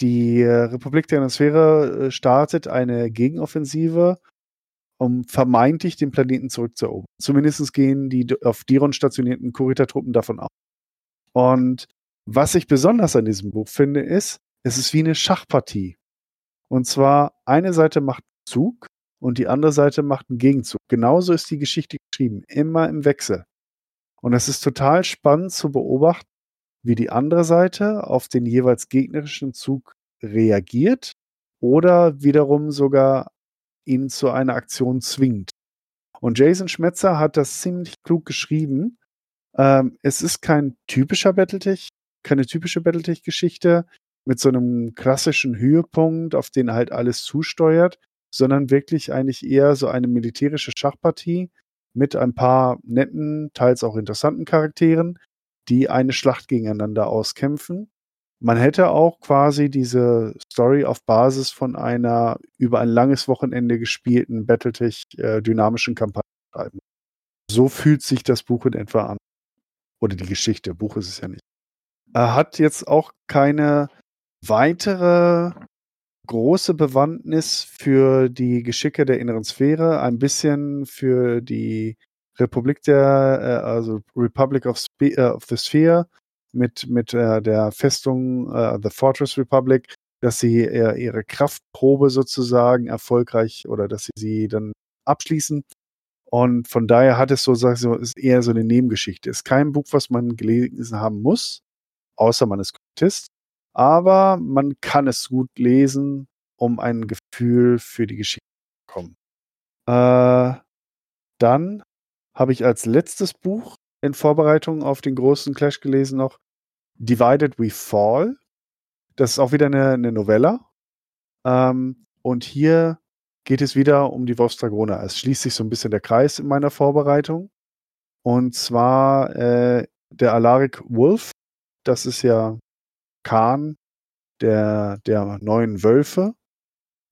die Republik der Sphäre äh, startet eine Gegenoffensive, um vermeintlich den Planeten zurückzuerobern. Zumindest gehen die auf Diron stationierten Kurita-Truppen davon aus. Und was ich besonders an diesem Buch finde, ist, es ist wie eine Schachpartie. Und zwar eine Seite macht einen Zug und die andere Seite macht einen Gegenzug. Genauso ist die Geschichte geschrieben, immer im Wechsel. Und es ist total spannend zu beobachten, wie die andere Seite auf den jeweils gegnerischen Zug reagiert oder wiederum sogar ihn zu einer Aktion zwingt. Und Jason Schmetzer hat das ziemlich klug geschrieben. Ähm, es ist kein typischer Battletech, keine typische Battletech-Geschichte mit so einem klassischen Höhepunkt, auf den halt alles zusteuert, sondern wirklich eigentlich eher so eine militärische Schachpartie mit ein paar netten, teils auch interessanten Charakteren, die eine Schlacht gegeneinander auskämpfen. Man hätte auch quasi diese Story auf Basis von einer über ein langes Wochenende gespielten Battletech äh, dynamischen Kampagne schreiben. So fühlt sich das Buch in etwa an. Oder die Geschichte, Buch ist es ja nicht. Er hat jetzt auch keine weitere große Bewandtnis für die Geschicke der inneren Sphäre, ein bisschen für die Republik der, äh, also Republic of, Spe äh, of the Sphere mit, mit äh, der Festung äh, The Fortress Republic, dass sie äh, ihre Kraftprobe sozusagen erfolgreich oder dass sie sie dann abschließen. Und von daher hat es so, sag ich so, ist eher so eine Nebengeschichte. Ist kein Buch, was man gelesen haben muss, außer man ist Kultist. Aber man kann es gut lesen, um ein Gefühl für die Geschichte zu bekommen. Äh, dann habe ich als letztes Buch in Vorbereitung auf den großen Clash gelesen noch Divided We Fall. Das ist auch wieder eine, eine Novella. Ähm, und hier geht es wieder um die Wolfsdragoner. Es schließt sich so ein bisschen der Kreis in meiner Vorbereitung. Und zwar äh, der Alaric Wolf. Das ist ja Khan der, der neuen Wölfe,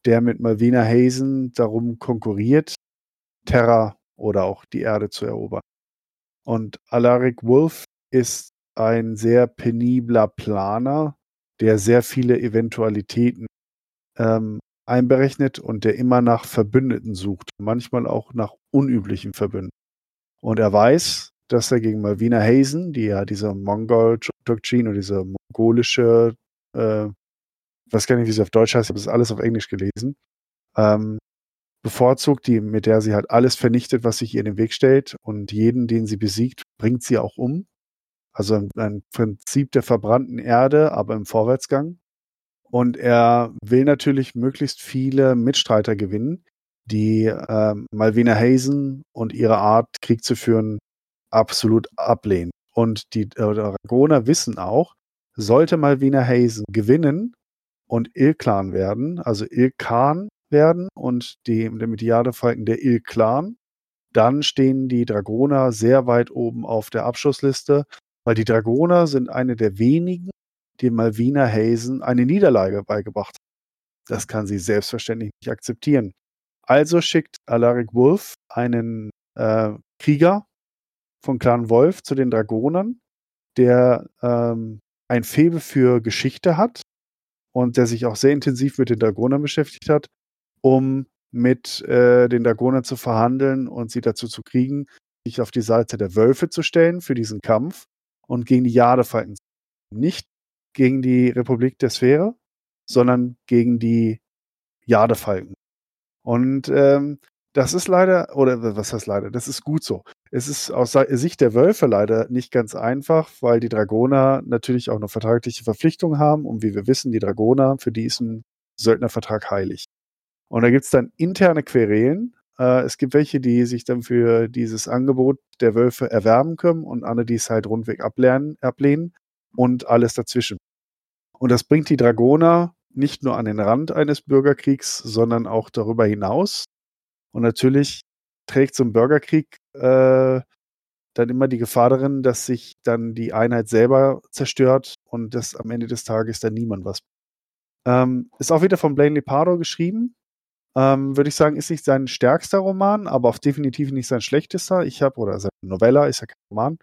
der mit Malvina Hazen darum konkurriert, Terra oder auch die Erde zu erobern. Und Alaric Wolf ist ein sehr penibler Planer, der sehr viele Eventualitäten ähm, einberechnet und der immer nach Verbündeten sucht, manchmal auch nach unüblichen Verbündeten. Und er weiß, dass er gegen Malvina Hazen, die ja diese Mongol-Doktrin oder diese mongolische, äh, ich weiß gar nicht, wie sie auf Deutsch heißt, ich habe das alles auf Englisch gelesen, ähm, bevorzugt, die, mit der sie halt alles vernichtet, was sich ihr in den Weg stellt und jeden, den sie besiegt, bringt sie auch um. Also ein, Prinzip der verbrannten Erde, aber im Vorwärtsgang. Und er will natürlich möglichst viele Mitstreiter gewinnen, die äh, Malvina Hazen und ihre Art, Krieg zu führen, absolut ablehnen. Und die äh, Dragoner wissen auch, sollte Malvina Hazen gewinnen und Ilklan werden, also Ilkan werden und die, der Mediade-Falken der Ilklan, dann stehen die Dragoner sehr weit oben auf der Abschussliste, weil die Dragoner sind eine der wenigen, die Malvina Hazen eine Niederlage beigebracht haben. Das kann sie selbstverständlich nicht akzeptieren. Also schickt Alaric Wolf einen äh, Krieger von Clan Wolf zu den Dragonern, der ähm, ein Faible für Geschichte hat und der sich auch sehr intensiv mit den Dragonern beschäftigt hat, um mit äh, den Dragonern zu verhandeln und sie dazu zu kriegen, sich auf die Seite der Wölfe zu stellen für diesen Kampf und gegen die Jadefalken. Nicht gegen die Republik der Sphäre, sondern gegen die Jadefalken. Und ähm, das ist leider, oder was heißt leider, das ist gut so. Es ist aus Sicht der Wölfe leider nicht ganz einfach, weil die Dragoner natürlich auch eine vertragliche Verpflichtung haben. Und wie wir wissen, die Dragoner, für die ist ein Söldnervertrag heilig. Und da gibt es dann interne Querelen. Äh, es gibt welche, die sich dann für dieses Angebot der Wölfe erwerben können und andere, die es halt rundweg ablehnen, ablehnen und alles dazwischen. Und das bringt die Dragoner nicht nur an den Rand eines Bürgerkriegs, sondern auch darüber hinaus. Und natürlich trägt so ein Bürgerkrieg äh, dann immer die Gefahr darin, dass sich dann die Einheit selber zerstört und dass am Ende des Tages dann niemand was. Ähm, ist auch wieder von Blaine Lepardo geschrieben. Ähm, Würde ich sagen, ist nicht sein stärkster Roman, aber auch definitiv nicht sein schlechtester. Ich habe, oder seine Novella ist ja kein Roman.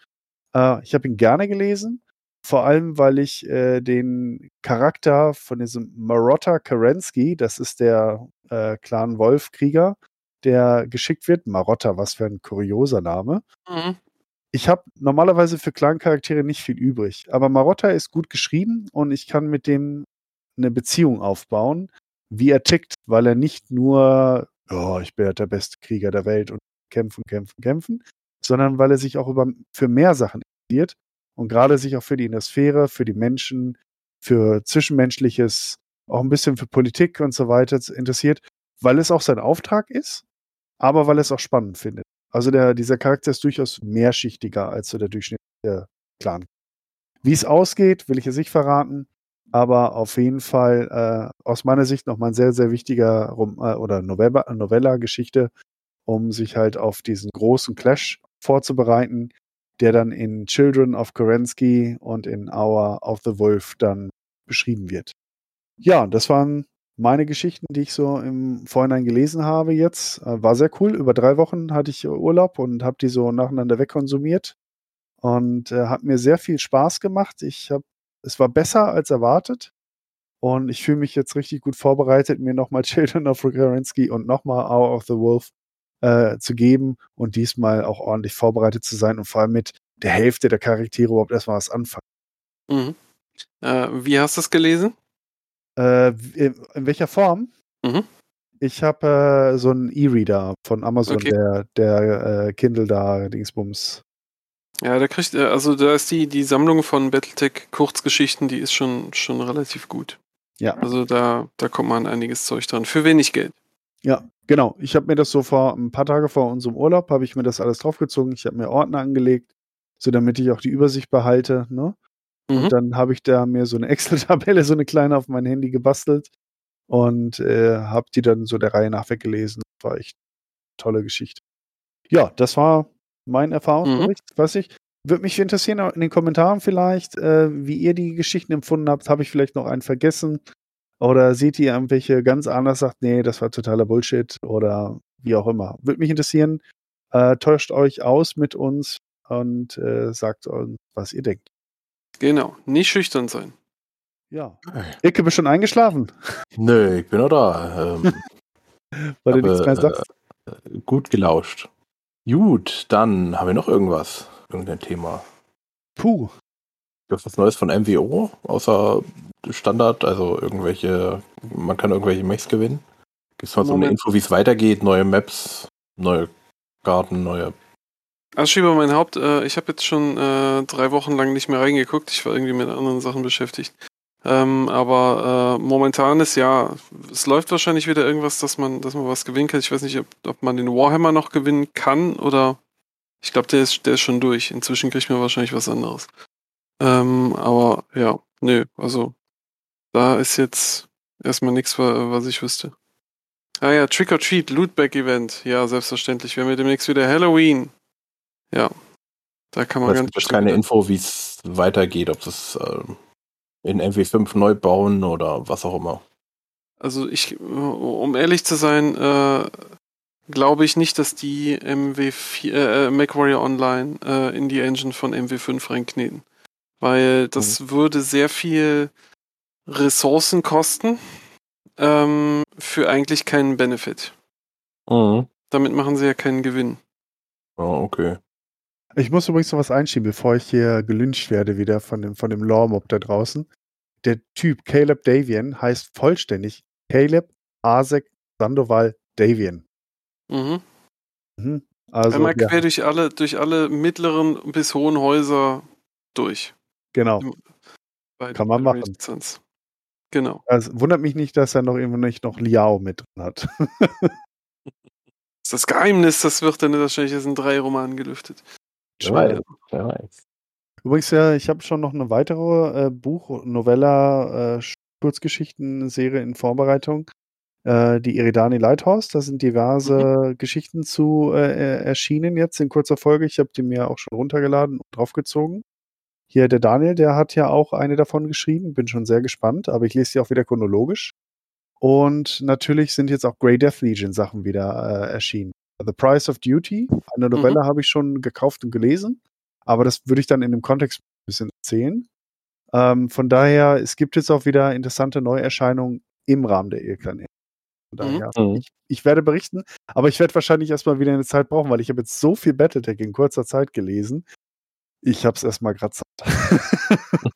Äh, ich habe ihn gerne gelesen. Vor allem, weil ich äh, den Charakter von diesem Marotta Kerensky, das ist der äh, Clan Wolf-Krieger, der geschickt wird. Marotta, was für ein kurioser Name. Mhm. Ich habe normalerweise für Clan-Charaktere nicht viel übrig, aber Marotta ist gut geschrieben und ich kann mit dem eine Beziehung aufbauen, wie er tickt, weil er nicht nur, oh, ich bin der beste Krieger der Welt und kämpfen, kämpfen, kämpfen, sondern weil er sich auch über, für mehr Sachen interessiert und gerade sich auch für die Innersphäre, für die Menschen, für Zwischenmenschliches, auch ein bisschen für Politik und so weiter interessiert, weil es auch sein Auftrag ist, aber weil es auch spannend findet. Also der, dieser Charakter ist durchaus mehrschichtiger als so der durchschnittliche Clan. Wie es ausgeht, will ich jetzt nicht verraten, aber auf jeden Fall äh, aus meiner Sicht nochmal ein sehr, sehr wichtiger Rom äh, oder Novella-Geschichte, um sich halt auf diesen großen Clash vorzubereiten, der dann in Children of Kerensky und in Hour of the Wolf dann beschrieben wird. Ja, das waren meine Geschichten, die ich so im Vorhinein gelesen habe jetzt. Äh, war sehr cool. Über drei Wochen hatte ich Urlaub und habe die so nacheinander wegkonsumiert und äh, hat mir sehr viel Spaß gemacht. Ich habe, es war besser als erwartet Und ich fühle mich jetzt richtig gut vorbereitet, mir nochmal [laughs] Children of Kerensky und nochmal Hour of the Wolf äh, zu geben und diesmal auch ordentlich vorbereitet zu sein und vor allem mit der Hälfte der Charaktere überhaupt erstmal was anfangen. Mhm. Äh, wie hast du es gelesen? Äh, in, in welcher Form? Mhm. Ich habe äh, so einen E-Reader von Amazon, Okay. der, der äh, Kindle da, Dingsbums. Ja, da kriegt er, also da ist die, die Sammlung von Battletech Kurzgeschichten, die ist schon, schon relativ gut. Ja. Also da, da kommt man einiges Zeug dran. Für wenig Geld. Ja, genau. Ich habe mir das so vor ein paar Tage vor unserem Urlaub, habe ich mir das alles draufgezogen. Ich habe mir Ordner angelegt, so damit ich auch die Übersicht behalte. Ne? Mhm. Und dann habe ich da mir so eine [laughs] Excel-Tabelle, so eine kleine auf mein Handy gebastelt und äh, habe die dann so der Reihe nach weggelesen. Das war echt eine tolle Geschichte. Ja, das war mein Erfahrungsbericht. Weiß ich. Würde mich interessieren in den Kommentaren vielleicht, äh, wie ihr die Geschichten empfunden habt. Habe ich vielleicht noch einen vergessen? Oder seht ihr irgendwelche ganz anders, sagt, nee, das war totaler Bullshit oder wie auch immer. Würde mich interessieren. Äh, täuscht euch aus mit uns und äh, sagt uns, was ihr denkt. Genau. Nicht schüchtern sein. Ja. Icke, bist schon eingeschlafen, Nö, ich bin noch da. Ähm, [laughs] weil du nichts mehr sagst. äh, gut gelauscht. Gut, dann haben wir noch irgendwas. Irgendein Thema. Puh. Gibt es was Neues von MWO? Außer Standard, also irgendwelche, man kann irgendwelche Mechs gewinnen? Gibt es mal so eine. Info, wie es weitergeht? Neue Maps, neue Karten, neue. Also Schieber, mein Haupt, äh, ich habe jetzt schon äh, drei Wochen lang nicht mehr reingeguckt. Ich war irgendwie mit anderen Sachen beschäftigt. Ähm, aber äh, momentan ist ja, es läuft wahrscheinlich wieder irgendwas, dass man, dass man was gewinnen kann. Ich weiß nicht, ob, ob man den Warhammer noch gewinnen kann oder ich glaube, der ist, der ist schon durch. Inzwischen kriegt man wahrscheinlich was anderes. Ähm, aber ja, nö, also da ist jetzt erstmal nichts, wa- was ich wüsste. Ah ja, Trick or Treat, Lootback Event. Ja, selbstverständlich. Wir haben ja demnächst wieder Halloween. Ja. Da kann man Es ganz gibt jetzt keine Info, wie es weitergeht, ob es ähm, in MW5 neu bauen oder was auch immer. Also ich, um ehrlich zu sein, äh, glaube ich nicht, dass die MW4, äh, MacWarrior Online äh, in die Engine von MW5 reinkneten. Weil das würde sehr viel Ressourcen kosten ähm, für eigentlich keinen Benefit. Mhm. Damit machen sie ja keinen Gewinn. Ja, okay. Ich muss übrigens noch was einschieben, bevor ich hier gelyncht werde wieder von dem, von dem Lore-Mob da draußen. Der Typ Caleb Davian heißt vollständig Caleb Asek Sandoval Davian. Mhm. Mhm. Also, Einmal ja, quer durch alle, durch alle mittleren bis hohen Häuser durch. genau. Bei Kann man machen. Suns. Genau. Also, wundert mich nicht, dass er noch irgendwo nicht noch Liao mit drin hat. [laughs] Das ist das Geheimnis, das wird dann wahrscheinlich erst in drei Romanen gelüftet. Wer weiß. Wer weiß. Übrigens, ja, ich habe schon noch eine weitere äh, Buch-, Novella, äh, Kurzgeschichten-Serie in Vorbereitung. Äh, die Iridani Lighthouse. Da sind diverse Geschichten zu äh, äh, erschienen jetzt in kurzer Folge. Ich habe die mir auch schon runtergeladen und draufgezogen. Hier der Daniel, der hat ja auch eine davon geschrieben. Bin schon sehr gespannt, aber ich lese sie auch wieder chronologisch. Und natürlich sind jetzt auch Grey Death Legion Sachen wieder äh, erschienen. The Price of Duty, eine Novelle habe ich schon gekauft und gelesen, aber das würde ich dann in dem Kontext ein bisschen erzählen. Ähm, von daher, es gibt jetzt auch wieder interessante Neuerscheinungen im Rahmen der Ehekanäle. Von daher, Mhm. ich, ich werde berichten, aber ich werde wahrscheinlich erstmal wieder eine Zeit brauchen, weil ich habe jetzt so viel Battletech in kurzer Zeit gelesen. Ich habe es erstmal gerade.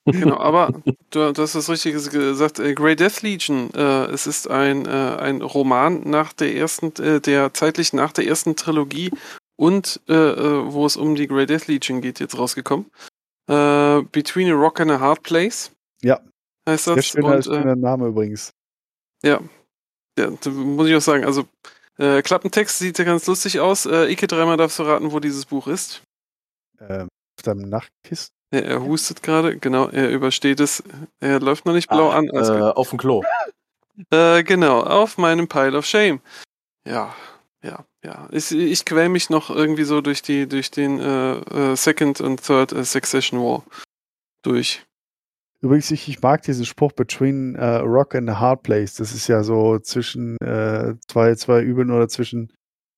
Genau, aber du, du hast das Richtige gesagt. Äh, Grey Death Legion, äh, es ist ein, äh, ein Roman nach der ersten, äh, der zeitlich nach der ersten Trilogie und äh, äh, wo es um die Grey Death Legion geht, jetzt rausgekommen. Between a Rock and a Hard Place Ja, heißt sehr das. schöner, und, schöner Name übrigens. ja, ja, muss ich auch sagen, also Klappentext sieht ja ganz lustig aus. Ike, dreimal darfst du raten, wo dieses Buch ist. Ähm, auf deinem Nachtkissen. Er, er hustet gerade, genau, er übersteht es. Er läuft noch nicht blau Ah, an. alles äh, auf dem Klo. Äh, genau, auf meinem Pile of Shame. Ja, ja, ja. Ich, ich quäl mich noch irgendwie so durch die, durch den äh, äh, Second und Third äh, Succession War durch. Übrigens, ich, ich mag diesen Spruch Between äh, Rock and a Hard Place. Das ist ja so zwischen äh, zwei, zwei Übeln oder zwischen.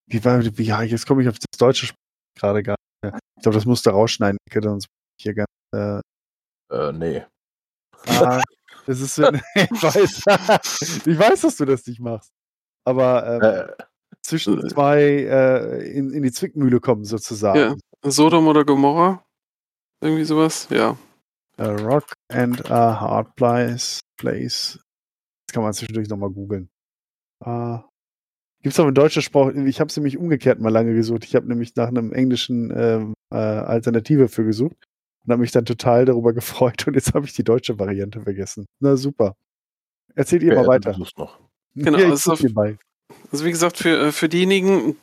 Wie war, wie, ja, jetzt komme ich auf das deutsche Spruch gerade gar nicht mehr. Ich glaube, das musst du rausschneiden, sonst hier ganz. Äh, Äh, nee. ah, [laughs] Das ist, [laughs] ich, weiß, [laughs] ich weiß, dass du das nicht machst. Aber ähm, Äh, zwischen zwei äh, in, in die Zwickmühle kommen, sozusagen. Ja. Sodom oder Gomorra? Irgendwie sowas? Ja. A rock and a hard place. place. Das kann man zwischendurch nochmal googeln. Uh, Gibt es auch in deutscher Sprache? Ich habe es nämlich umgekehrt mal lange gesucht. Ich habe nämlich nach einem englischen ähm, äh, Alternative für gesucht und habe mich dann total darüber [laughs] gefreut und jetzt habe ich die deutsche Variante vergessen. Na super. Erzählt ihr wer- mal weiter. suchst noch. Genau, Ja, also. Also wie gesagt, für, äh, für diejenigen,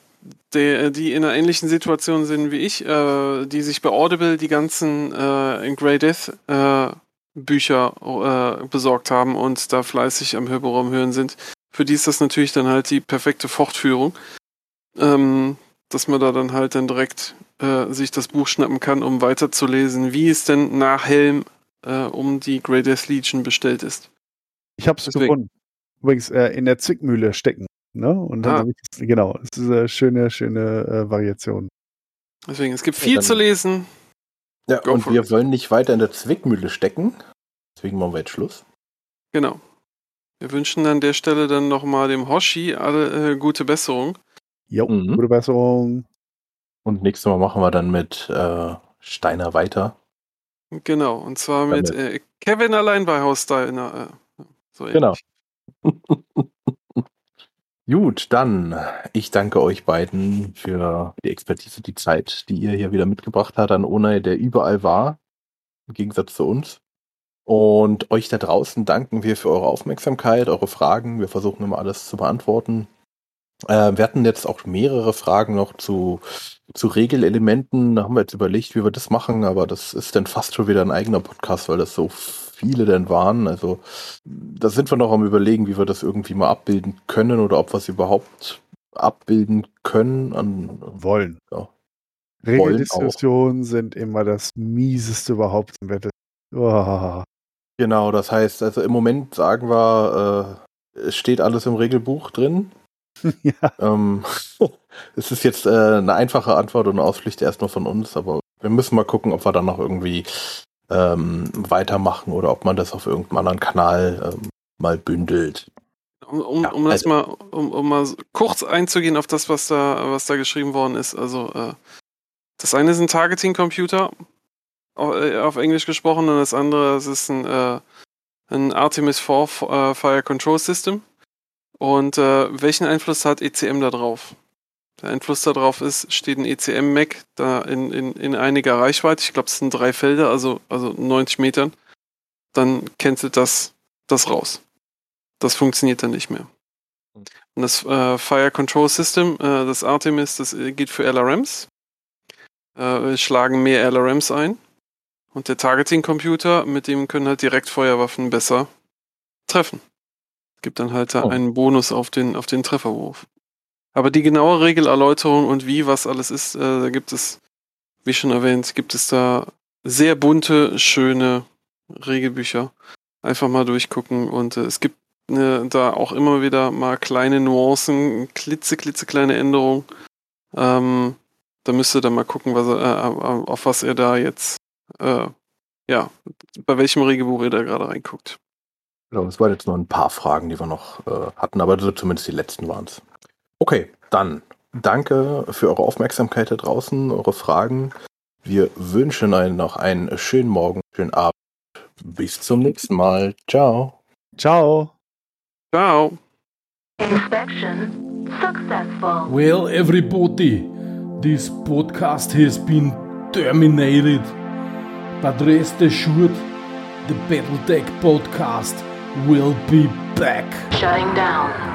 der, die in einer ähnlichen Situation sind wie ich, äh, die sich bei Audible die ganzen äh, Grey Death äh, Bücher äh, besorgt haben und da fleißig am Hörbuchraum hören sind, für die ist das natürlich dann halt die perfekte Fortführung, ähm, dass man da dann halt dann direkt äh, sich das Buch schnappen kann, um weiterzulesen, wie es denn nach Helm äh, um die Grey Death Legion bestellt ist. Ich habe es gefunden. Übrigens äh, in der Zwickmühle stecken. Ne? Und dann Ah. ich, genau, das ist eine schöne, schöne äh, Variation. Deswegen, es gibt Ja, viel dann- zu lesen. Ja, Go und wir it. wollen nicht weiter in der Zwickmühle stecken. Deswegen machen wir jetzt Schluss. Genau. Wir wünschen an der Stelle dann nochmal dem Hoshi alle äh, gute Besserung. Jo, Mhm. gute Besserung. Und nächstes Mal machen wir dann mit äh, Steiner weiter. Genau, und zwar mit äh, Kevin allein bei Haus Steiner. Äh, so Genau. [laughs] Gut, dann ich danke euch beiden für die Expertise, die Zeit, die ihr hier wieder mitgebracht habt an Onay, der überall war, im Gegensatz zu uns. Und euch da draußen danken wir für eure Aufmerksamkeit, eure Fragen. Wir versuchen immer alles zu beantworten. Äh, wir hatten jetzt auch mehrere Fragen noch zu, zu Regelelementen. Da haben wir jetzt überlegt, wie wir das machen, aber das ist dann fast schon wieder ein eigener Podcast, weil das so viele denn waren. Also da sind wir noch am überlegen, wie wir das irgendwie mal abbilden können oder ob wir es überhaupt abbilden können. An, Wollen. Ja. Regeldiskussionen sind immer das mieseste überhaupt im Wette. Oh. genau, das heißt, also im Moment sagen wir, äh, es steht alles im Regelbuch drin. [laughs] ja. Ähm, [laughs] es ist jetzt äh, eine einfache Antwort und eine Auspflicht erstmal von uns, aber wir müssen mal gucken, ob wir dann noch irgendwie ähm, weitermachen oder ob man das auf irgendeinem anderen Kanal ähm, mal bündelt. Um, um, Ja, um das also- mal, um, um mal so kurz einzugehen auf das, was da, was da geschrieben worden ist. Also, äh, das eine ist ein Targeting-Computer, au- äh, auf Englisch gesprochen, und das andere das ist ein, äh, ein Artemis 4 F- äh, Fire Control System. Und äh, welchen Einfluss hat ECM da drauf? Der Einfluss darauf ist, steht ein ECM-Mac da in, in, in einiger Reichweite, ich glaube, es sind drei Felder, also, also 90 Metern, dann cancelt das, das raus. Das funktioniert dann nicht mehr. Und das äh, Fire Control System, äh, das Artemis, das äh, geht für LRMs. Äh, wir schlagen mehr LRMs ein. Und der Targeting Computer, mit dem können halt Direktfeuerwaffen besser treffen. Gibt dann halt da Oh. einen Bonus auf den, auf den Trefferwurf. Aber die genaue Regelerläuterung und wie was alles ist, äh, da gibt es, wie schon erwähnt, gibt es da sehr bunte, schöne Regelbücher. Einfach mal durchgucken und äh, es gibt äh, da auch immer wieder mal kleine Nuancen, klitze, klitzekleine Änderungen. Ähm, da müsst ihr dann mal gucken, was er, äh, auf was ihr da jetzt, äh, ja, bei welchem Regelbuch ihr da gerade reinguckt. Genau, es waren jetzt nur ein paar Fragen, die wir noch äh, hatten, aber so zumindest die letzten waren es. Okay, dann danke für eure Aufmerksamkeit da draußen, eure Fragen. Wir wünschen euch noch einen schönen Morgen, schönen Abend. Bis zum nächsten Mal. Ciao. Ciao. Ciao! Inspection successful. Well, everybody, this podcast has been terminated. But rest assured, the Battletech podcast We'll be back. Shutting down.